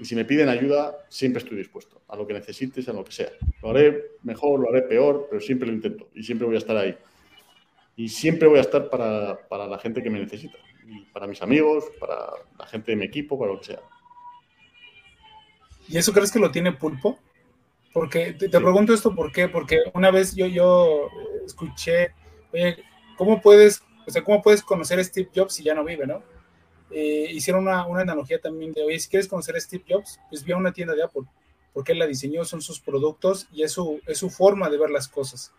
Y si me piden ayuda, siempre estoy dispuesto, a lo que necesites, a lo que sea. Lo haré mejor, lo haré peor, pero siempre lo intento y siempre voy a estar ahí. Y siempre voy a estar para, para la gente que me necesita, y para mis amigos, para la gente de mi equipo, para lo que sea. ¿Y eso crees que lo tiene Pulpo? Porque te, pregunto esto, ¿por qué? Porque una vez yo, yo escuché, oye, ¿cómo puedes, o sea, cómo puedes conocer a Steve Jobs si ya no vive, no? Eh, hicieron una, analogía también de, oye, si quieres conocer a Steve Jobs, pues ve a una tienda de Apple, porque él la diseñó, son sus productos y es su, es su forma de ver las cosas.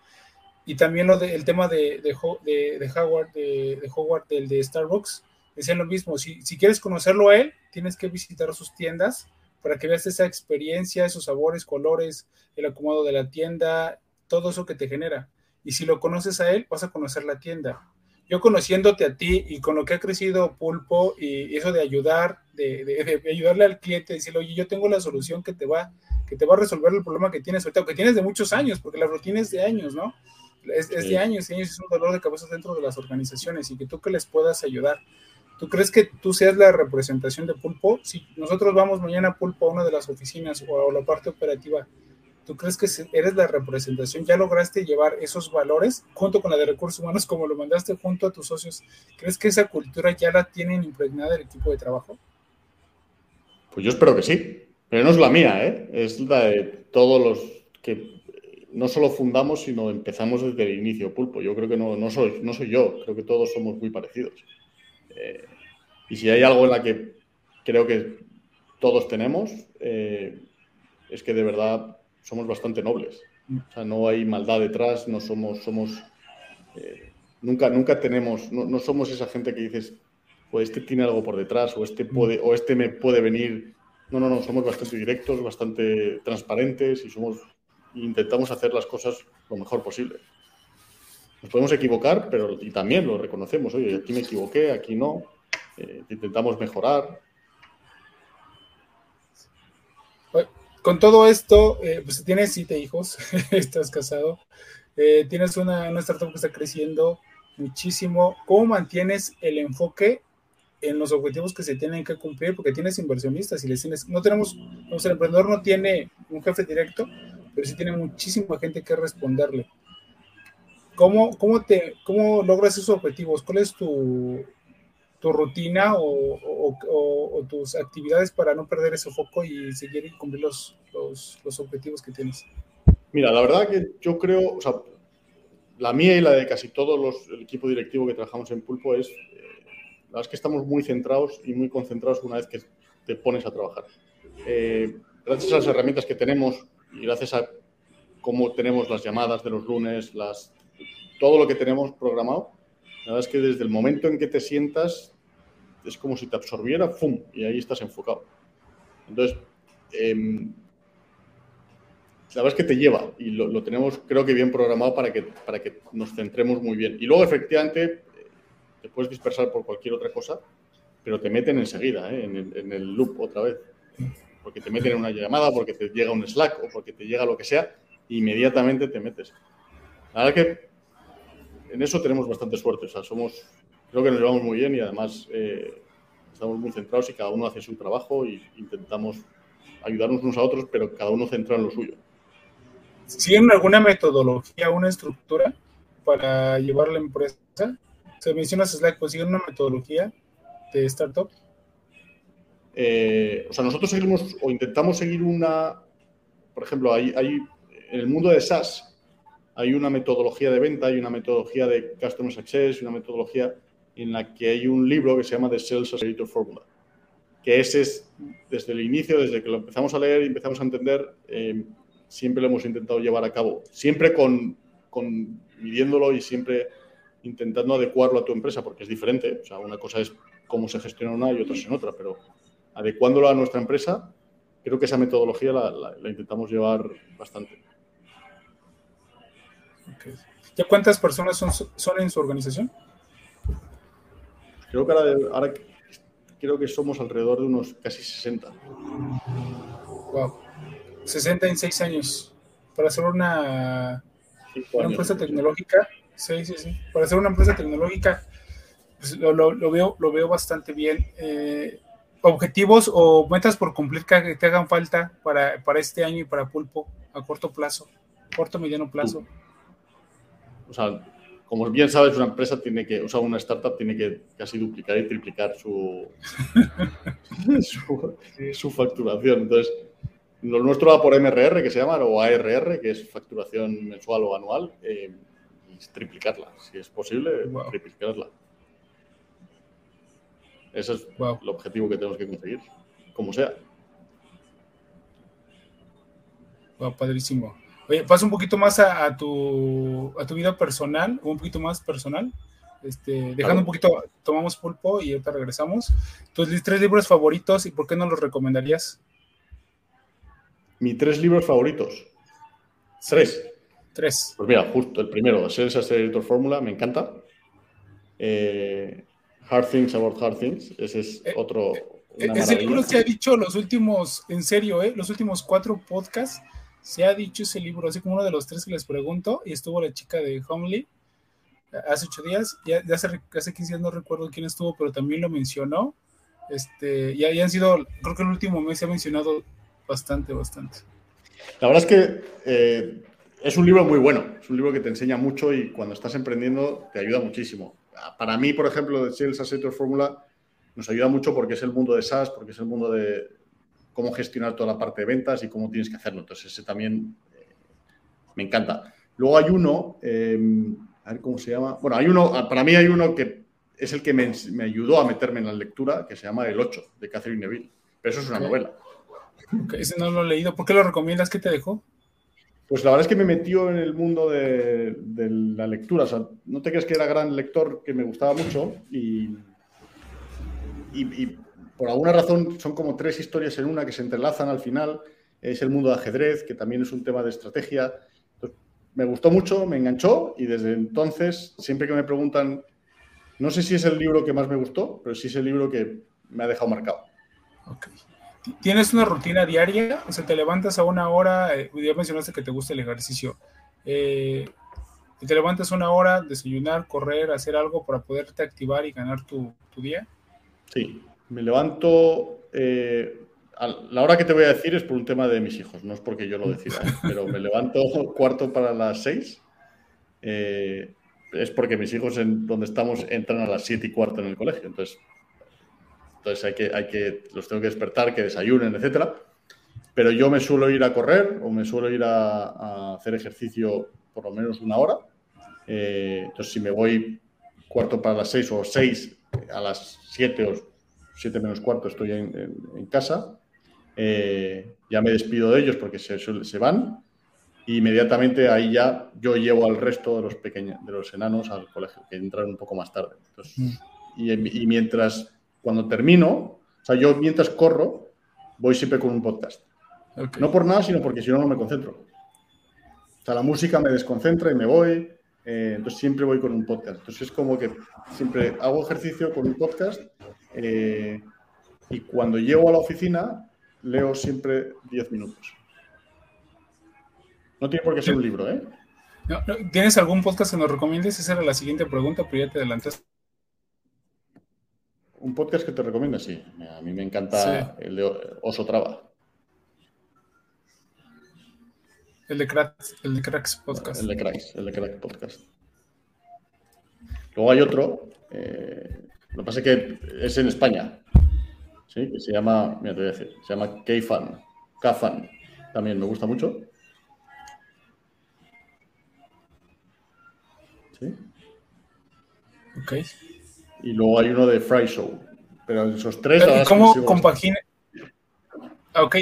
Y también de, el tema de, de, de, Howard, de, Howard, del de Starbucks, decían lo mismo, si, si quieres conocerlo a él, tienes que visitar sus tiendas para que veas esa experiencia, esos sabores, colores, el acomodo de la tienda, todo eso que te genera. Y si lo conoces a él, vas a conocer la tienda yo conociéndote a ti y con lo que ha crecido Pulpo y eso de ayudar, de, ayudarle al cliente, decirle, oye, yo tengo la solución que te va, que te va a resolver el problema que tienes ahorita, que tienes de muchos años, porque la rutina es de años, ¿no? Es, de años y años, es un dolor de cabeza dentro de las organizaciones y que tú que les puedas ayudar. ¿Tú crees que tú seas la representación de Pulpo? Si nosotros vamos mañana a Pulpo a una de las oficinas o a la parte operativa, ¿Tú crees que eres la representación? ¿Ya lograste llevar esos valores junto con la de recursos humanos como lo mandaste junto a tus socios? ¿Crees que esa cultura ya la tienen impregnada el equipo de trabajo? Pues yo espero que sí, pero no es la mía, ¿eh? es la de todos los que no solo fundamos, sino empezamos desde el inicio Pulpo. Yo creo que no, no, soy, no soy yo, creo que todos somos muy parecidos. Eh, y si hay algo en la que creo que todos tenemos, eh, es que de verdad somos bastante nobles. O sea, no hay maldad detrás, no somos, somos, eh, nunca, nunca tenemos, no, somos esa gente que dices, pues este tiene algo por detrás, o este puede, o este me puede venir. No, no, no, somos bastante directos, bastante transparentes y somos, intentamos hacer las cosas lo mejor posible. Nos podemos equivocar, pero y también lo reconocemos. Oye, aquí me equivoqué, aquí no. Eh, intentamos mejorar. Con todo esto, eh, pues tienes siete hijos, estás casado, eh, tienes una, una, startup que está creciendo muchísimo. ¿Cómo mantienes el enfoque en los objetivos que se tienen que cumplir? Porque tienes inversionistas y les tienes, no tenemos, el emprendedor no tiene un jefe directo, pero sí tiene muchísima gente que responderle. ¿Cómo, cómo, te, ¿Cómo logras esos objetivos? ¿Cuál es tu, tu rutina o, tus actividades para no perder ese foco y seguir y cumplir los, los, objetivos que tienes? Mira, la verdad que yo creo, o sea, la mía y la de casi todos los, el equipo directivo que trabajamos en Pulpo es, eh, la verdad es que estamos muy centrados y muy concentrados una vez que te pones a trabajar. Eh, gracias a las herramientas que tenemos y gracias a cómo tenemos las llamadas de los lunes, las, todo lo que tenemos programado, la verdad es que desde el momento en que te sientas es como si te absorbiera, ¡fum! Y ahí estás enfocado. Entonces, em, la verdad es que te lleva y lo, tenemos creo que bien programado para que, para que nos centremos muy bien. Y luego, efectivamente, te puedes dispersar por cualquier otra cosa, pero te meten enseguida, ¿eh? en, el, en, el, loop otra vez. Porque te meten en una llamada, porque te llega un Slack o porque te llega lo que sea, inmediatamente te metes. La verdad que en eso tenemos bastante suerte. O sea, somos, creo que nos llevamos muy bien y además eh, estamos muy centrados y cada uno hace su trabajo y intentamos ayudarnos unos a otros, pero cada uno centrado en lo suyo. ¿Siguen alguna metodología, una estructura para llevar la empresa? Se menciona Slack, pues siguen una metodología de startup. Eh, o sea, nosotros seguimos o intentamos seguir una, por ejemplo, hay, hay en el mundo de SaaS hay una metodología de venta, hay una metodología de Customer Success, una metodología en la que hay un libro que se llama The Sales Accelerator Formula, que ese es, desde el inicio, desde que lo empezamos a leer y empezamos a entender, eh, siempre lo hemos intentado llevar a cabo, siempre con, con, midiéndolo y siempre intentando adecuarlo a tu empresa, porque es diferente, o sea, una cosa es cómo se gestiona una y otra es en otra, pero adecuándolo a nuestra empresa, creo que esa metodología la intentamos llevar bastante. ¿Ya cuántas personas son, son en su organización? Creo que ahora, creo que somos alrededor de unos casi 60. Wow. 60 en 6 años. Para hacer una, una empresa tecnológica. Sí, sí, sí. Para hacer una empresa tecnológica, pues, lo, lo, veo, lo veo bastante bien. Eh, objetivos o metas por cumplir que te hagan falta para, para este año y para Pulpo a corto plazo, corto mediano plazo. O sea, como bien sabes, una empresa tiene que, o sea, una startup tiene que casi duplicar y triplicar su, su, facturación. Entonces, lo nuestro va por MRR, que se llama, o ARR, que es facturación mensual o anual, eh, y triplicarla. Si es posible, triplicarla. Ese es el objetivo que tenemos que conseguir, como sea. Wow, padrísimo. Oye, pasa un poquito más a, tu, a tu vida personal, un poquito más personal. Este, dejando un poquito, tomamos pulpo y ahorita regresamos. Tus tres libros favoritos y por qué no los recomendarías? Mis tres libros favoritos. Tres. Tres. Pues mira, justo el primero, Sales Accelerator Fórmula, me encanta. Eh, Hard Things About Hard Things. Ese es eh, otro. Eh, es el libro que ha dicho los últimos, en serio, ¿eh? los últimos cuatro podcasts. Se ha dicho ese libro, así como uno de los tres que les pregunto, y estuvo la chica de Homely hace ocho días. Ya, hace, hace 15 días no recuerdo quién estuvo, pero también lo mencionó. Este, ya, ya han sido, creo que el último mes se ha mencionado bastante, bastante. La verdad es que eh, es un libro muy bueno, es un libro que te enseña mucho y cuando estás emprendiendo te ayuda muchísimo para mí, por ejemplo, de Sales Asset Fórmula nos ayuda mucho porque es el mundo de SaaS, porque es el mundo de cómo gestionar toda la parte de ventas y cómo tienes que hacerlo. Entonces, ese también eh, me encanta. Luego hay uno, em, a ver cómo se llama. Bueno, hay uno, para mí hay uno que es el que me, ayudó a meterme en la lectura, que se llama El 8, de Catherine Neville. Pero eso es una novela. ese no lo he leído. ¿Por qué lo recomiendas? ¿Qué te dejó? Pues la verdad es que me metió en el mundo de, la lectura. O sea, no te crees que era gran lector, que me gustaba mucho. Y, por alguna razón son como tres historias en una que se entrelazan al final. Es el mundo de ajedrez, que también es un tema de estrategia. me gustó mucho, me enganchó y desde entonces, siempre que me preguntan, no sé si es el libro que más me gustó, pero sí es el libro que me ha dejado marcado. Okay. ¿Tienes una rutina diaria? O sea, te levantas a una hora, eh, ya mencionaste que te gusta el ejercicio. Eh, ¿Te levantas una hora, desayunar, correr, hacer algo para poderte activar y ganar tu, día? Sí, me levanto. Eh, a la hora que te voy a decir es por un tema de mis hijos, no es porque yo lo decida, ¿eh? pero me levanto cuarto para las seis. Eh, es porque mis hijos, en donde estamos, entran a las siete y cuarto en el colegio. Entonces, entonces hay que, hay que, los tengo que despertar, que desayunen, etcétera. Pero yo me suelo ir a correr o me suelo ir a, hacer ejercicio por lo menos una hora. Entonces, si me voy cuarto para las seis o seis, a las siete os 7 menos cuarto estoy en, casa. Eh, ya me despido de ellos porque se, se van. E inmediatamente ahí ya yo llevo al resto de los pequeños, de los enanos al colegio, que entran un poco más tarde. Mm. Y, mientras, cuando termino, o sea, yo mientras corro, voy siempre con un podcast. Okay. No por nada, sino porque si no, no me concentro. O sea, la música me desconcentra y me voy. Eh, entonces siempre voy con un podcast. Entonces es como que siempre hago ejercicio con un podcast eh, y cuando llego a la oficina leo siempre 10 minutos. No tiene por qué ser un libro, ¿eh? ¿Tienes algún podcast que nos recomiendes? Esa era la siguiente pregunta, pero ya te adelantaste. Un podcast que te recomiendo, sí. A mí me encanta el de Oso Traba. El de Cracks, el de Cracks Podcast. El de Cracks, el de Cracks Podcast. Luego hay otro, eh, lo que pasa es que es en España, ¿sí? que se llama, mira, te voy a decir, se llama K-Fan, K-Fan. También me gusta mucho. ¿Sí? Ok y luego hay uno de Fry Show. Pero esos tres. ¿Y cómo compagina? Ok.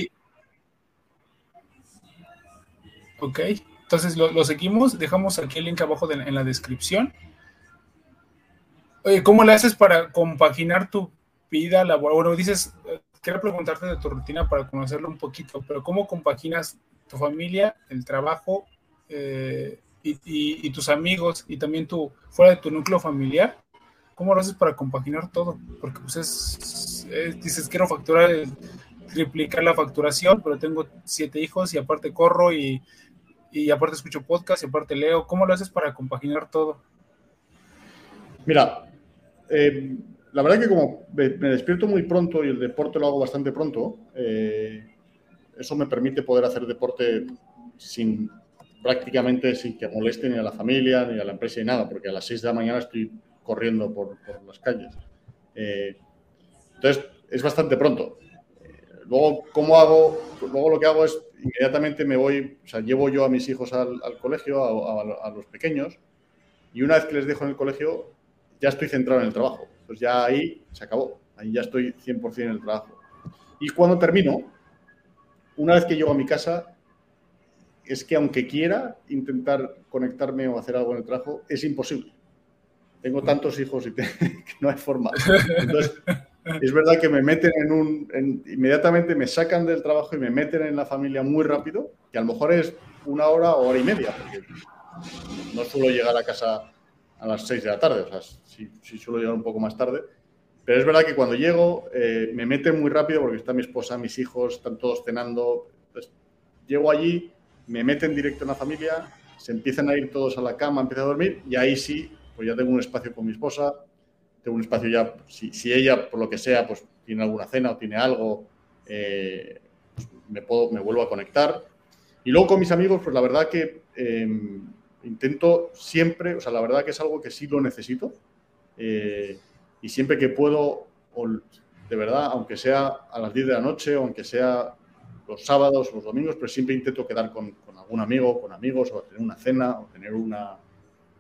Ok. Entonces lo, seguimos. Dejamos aquí el link abajo en la descripción. ¿Cómo le haces para compaginar tu vida laboral? Bueno, dices, quiero preguntarte de tu rutina para conocerlo un poquito, pero ¿cómo compaginas tu familia, el trabajo eh, y, tus amigos y también tu fuera de tu núcleo familiar? ¿Cómo lo haces para compaginar todo? Porque pues es, eh, dices, quiero facturar, triplicar la facturación, pero tengo siete hijos y aparte corro y, y aparte escucho podcast y aparte leo. ¿Cómo lo haces para compaginar todo? Mira, eh, la verdad que como me, despierto muy pronto y el deporte lo hago bastante pronto, eh, eso me permite poder hacer deporte sin prácticamente sin que moleste ni a la familia, ni a la empresa, ni nada, porque a las 6 de la mañana estoy corriendo por, las calles. Eh, entonces, es bastante pronto. luego, ¿cómo hago? Luego lo que hago es, inmediatamente me voy, o sea, llevo yo a mis hijos al, colegio, a, los pequeños, y una vez que les dejo en el colegio, ya estoy centrado en el trabajo. Pues ya ahí se acabó. Ahí ya estoy 100% en el trabajo. Y cuando termino, una vez que llego a mi casa, es que aunque quiera intentar conectarme o hacer algo en el trabajo, es imposible. Tengo tantos hijos y no hay forma. Entonces, es verdad que me meten en un... inmediatamente me sacan del trabajo y me meten en la familia muy rápido, que a lo mejor es una hora o hora y media, porque no suelo llegar a casa a las 6 de la tarde, o sea, sí, suelo llegar un poco más tarde. Pero es verdad que cuando llego eh, me meten muy rápido porque está mi esposa, mis hijos, están todos cenando. Entonces, llego allí, me meten directo en la familia, se empiezan a ir todos a la cama, empiezan a dormir y ahí sí, pues ya tengo un espacio con mi esposa, tengo un espacio ya, si, si ella por lo que sea, pues tiene alguna cena o tiene algo, eh, pues me, puedo, me vuelvo a conectar. Y luego con mis amigos, pues la verdad que em, intento siempre, o sea, la verdad que es algo que sí lo necesito. Eh, y siempre que puedo, de verdad, aunque sea a las 10 de la noche o aunque sea los sábados o los domingos, pero siempre intento quedar con, algún amigo, con amigos, o tener una cena, o tener una,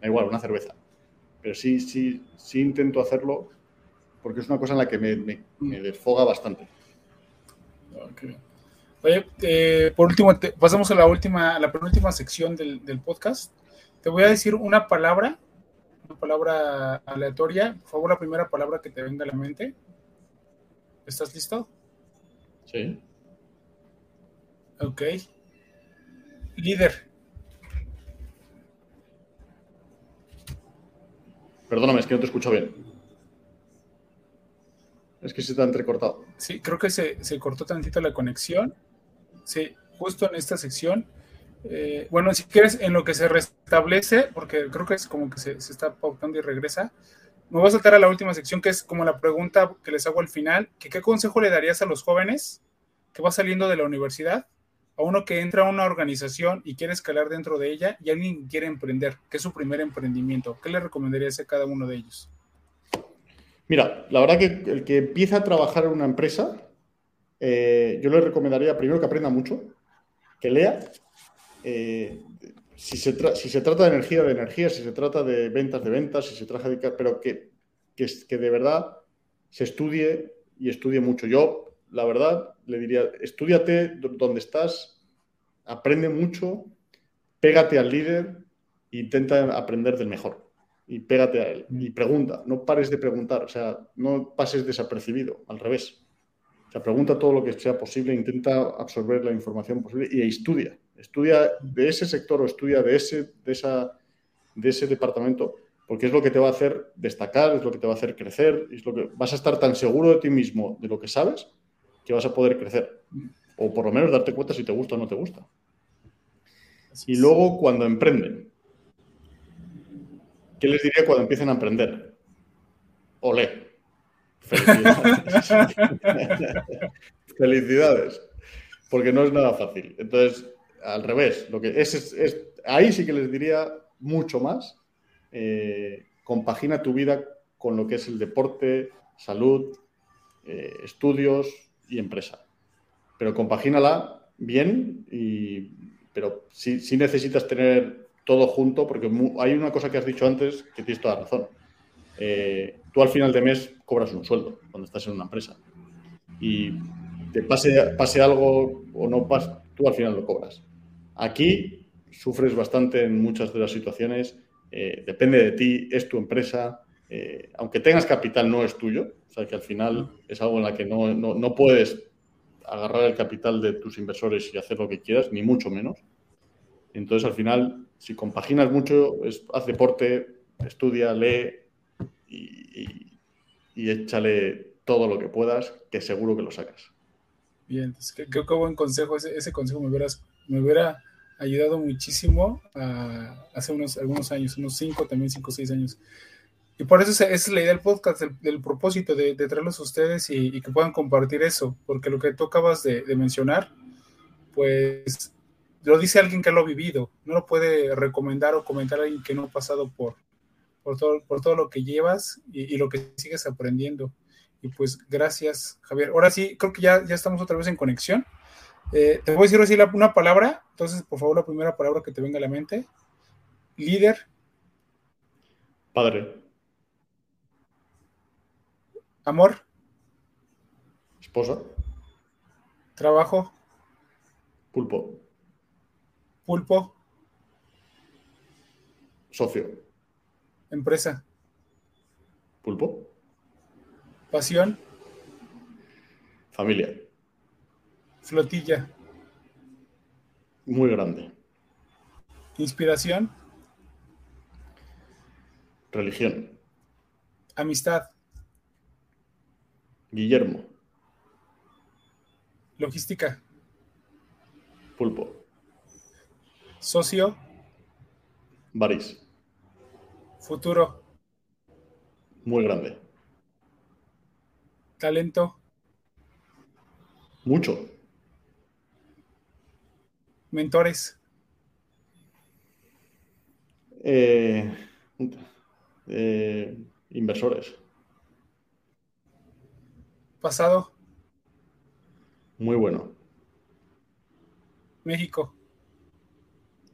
igual, una cerveza. Pero sí, sí, sí intento hacerlo porque es una cosa en la que me, desfoga bastante. Oye, eh, por último, pasamos a la última, a la penúltima sección del podcast. Te voy a decir una palabra, una palabra aleatoria. Por favor, la primera palabra que te venga a la mente. ¿Estás listo? Sí. Ok. Líder. Perdóname, es que no te escucho bien. Es que se te ha entrecortado. Sí, creo que se, se cortó tantito la conexión. Sí, justo en esta sección eh, bueno, si quieres, en lo que se restablece, porque creo que es como que se, está pautando y regresa, me voy a saltar a la última sección, que es como la pregunta que les hago al final, qué consejo le darías a los jóvenes que va saliendo de la universidad, a uno que entra a una organización y quiere escalar dentro de ella y alguien quiere emprender, que es su primer emprendimiento. ¿Qué le recomendarías a cada uno de ellos? Mira, la verdad que el que empieza a trabajar en una empresa, eh, yo le recomendaría primero que aprenda mucho, que lea eh, si, se trata de energía, de energía, si se trata de ventas, de ventas, si se trata de... pero que, que, que de verdad se estudie y estudie mucho. Yo, la verdad, le diría, estudiate donde estás, aprende mucho, pégate al líder e intenta aprender del mejor. Y pégate a él. Y pregunta, no pares de preguntar, o sea, no pases desapercibido, al revés. O sea, pregunta todo lo que sea posible, intenta absorber la información posible y estudia. Estudia de ese sector o estudia de ese, de, esa, de ese departamento, porque es lo que te va a hacer destacar, es lo que te va a hacer crecer, es lo que vas a estar tan seguro de ti mismo, de lo que sabes, que vas a poder crecer. O por lo menos darte cuenta si te gusta o no te gusta. Y luego cuando emprenden. ¿Qué les diría cuando empiecen a emprender? Olé. Felicidades. Felicidades. Porque no es nada fácil. Entonces, al revés, lo que es, ahí sí que les diría mucho más. Eh, compagina tu vida con lo que es el deporte, salud, eh, estudios y empresa. Pero compagínala bien, y, pero sí, necesitas tener todo junto, porque hay una cosa que has dicho antes que tienes toda razón. Eh, tú al final de mes cobras un sueldo cuando estás en una empresa. Y te pase, pase algo o no pase, tú al final lo cobras. Aquí sufres bastante en muchas de las situaciones, eh, depende de ti, es tu empresa, eh, aunque tengas capital no es tuyo, o sea que al final es algo en la que no, puedes agarrar el capital de tus inversores y hacer lo que quieras, ni mucho menos. Entonces al final, si compaginas mucho, es, haz deporte, estudia, lee y, échale todo lo que puedas, que seguro que lo sacas. Bien, qué, qué, buen consejo. Ese, consejo me, me hubiera ayudado muchísimo hace unos algunos años, unos cinco, también cinco o seis años. Y por eso esa es la idea del podcast, del, propósito de, traerlos a ustedes y, que puedan compartir eso, porque lo que tú acabas de, mencionar, pues lo dice alguien que lo ha vivido, no lo puede recomendar o comentar a alguien que no ha pasado por, por, todo, por todo lo que llevas y, y lo que sigues aprendiendo. Y pues gracias, Javier. Ahora sí, creo que ya, ya estamos otra vez en conexión. Eh, te voy a decir así una palabra, entonces por favor la primera palabra que te venga a la mente. Líder. Padre. Amor. Esposa. Trabajo. Pulpo. Pulpo. Socio. Empresa. Pulpo. Pasión. Familia. Flotilla. Muy grande. Inspiración. Religión. Amistad. Guillermo. Logística. Pulpo. Socio. Baris. Futuro. Muy grande. Talento. Mucho. Mentores. Eh, eh, inversores. Pasado. Muy bueno. México.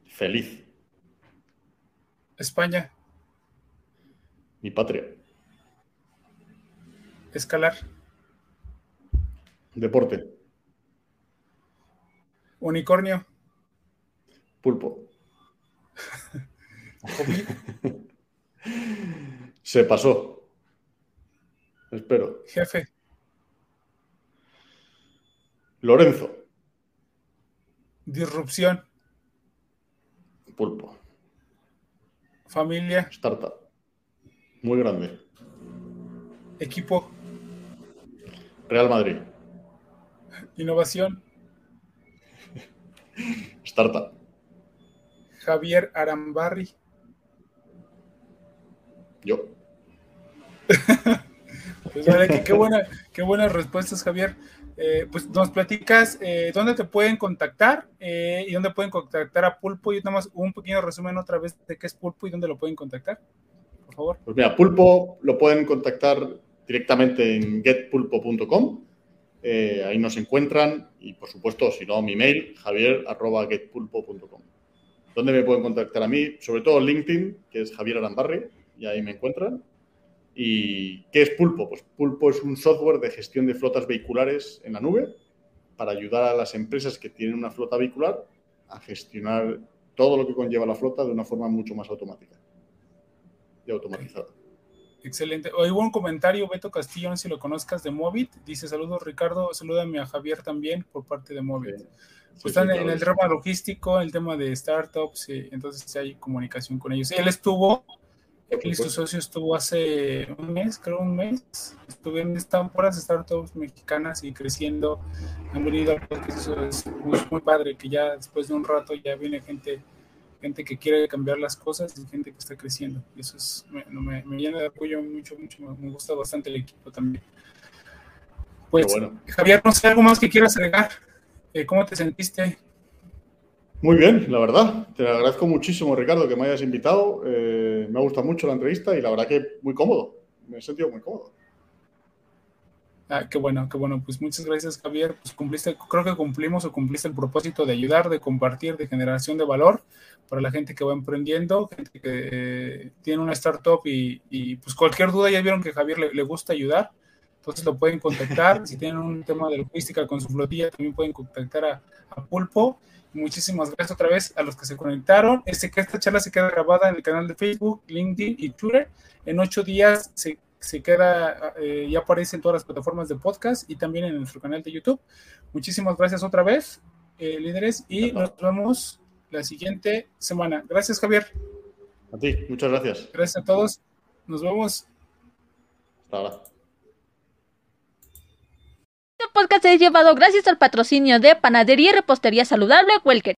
Feliz. España. Mi patria. Escalar. Deporte. Unicornio. Pulpo. Se pasó. Espero. Jefe. Lorenzo. Disrupción. Pulpo. Familia. Startup. Muy grande. Equipo. Real Madrid. Innovación. Startup. Javier Arambarri. Yo. pues vale, qué, buena, qué buenas respuestas, Javier. Eh, pues nos platicas eh, dónde te pueden contactar eh, y dónde pueden contactar a Pulpo. Y nada más un pequeño resumen otra vez de qué es Pulpo y dónde lo pueden contactar, por favor. Pues mira, Pulpo lo pueden contactar directamente en getpulpo.com. Ahí nos encuentran y, por supuesto, si no, mi mail, javier.getpulpo.com. ¿Dónde me pueden contactar a mí? Sobre todo LinkedIn, que es Javier Arambarri, y ahí me encuentran. ¿Y qué es Pulpo? Pues Pulpo es un software de gestión de flotas vehiculares en la nube para ayudar a las empresas que tienen una flota vehicular a gestionar todo lo que conlleva la flota de una forma mucho más automática y automatizada. Excelente. Hoy hubo un comentario, Beto Castillo, no sé si lo conozcas, de Movit. Dice, saludos Ricardo, salúdame a Javier también por parte de Movit. Pues están en el tema logístico, en el tema de startups, y entonces hay comunicación con ellos. Él estuvo, él y su socio estuvo hace un mes, creo un mes, estuve en estas puras startups mexicanas y creciendo, han venido, eso es muy, muy padre, que ya después de un rato ya viene gente gente que quiere cambiar las cosas y gente que está creciendo. Y eso es, me, llena de apoyo mucho, mucho, me gusta bastante el equipo también. Pues, bueno. Javier, no sé, algo más que quieras agregar. Eh, ¿Cómo te sentiste? Muy bien, la verdad. Te agradezco muchísimo, Ricardo, que me hayas invitado. Eh, me ha gustado mucho la entrevista y la verdad que muy cómodo. Me he sentido muy cómodo. Ah, qué bueno, qué bueno. Pues muchas gracias, Javier. Pues cumpliste, creo que cumplimos o cumpliste el propósito de ayudar, de compartir, de generación de valor para la gente que va emprendiendo, gente que eh, tiene una startup y, pues cualquier duda, ya vieron que Javier le, gusta ayudar, entonces lo pueden contactar. si tienen un tema de logística con su flotilla, también pueden contactar a, Pulpo. Muchísimas gracias otra vez a los que se conectaron. Este, que esta charla se queda grabada en el canal de Facebook, LinkedIn y Twitter. En ocho días se se queda, eh, ya aparece en todas las plataformas de podcast y también en nuestro canal de YouTube. Muchísimas gracias otra vez, eh, líderes, y nos vemos la siguiente semana. Gracias, Javier. A ti, muchas gracias. Gracias a todos. Nos vemos. Hasta ahora. Podcast es llevado gracias al patrocinio de Panadería y Repostería Saludable Welker.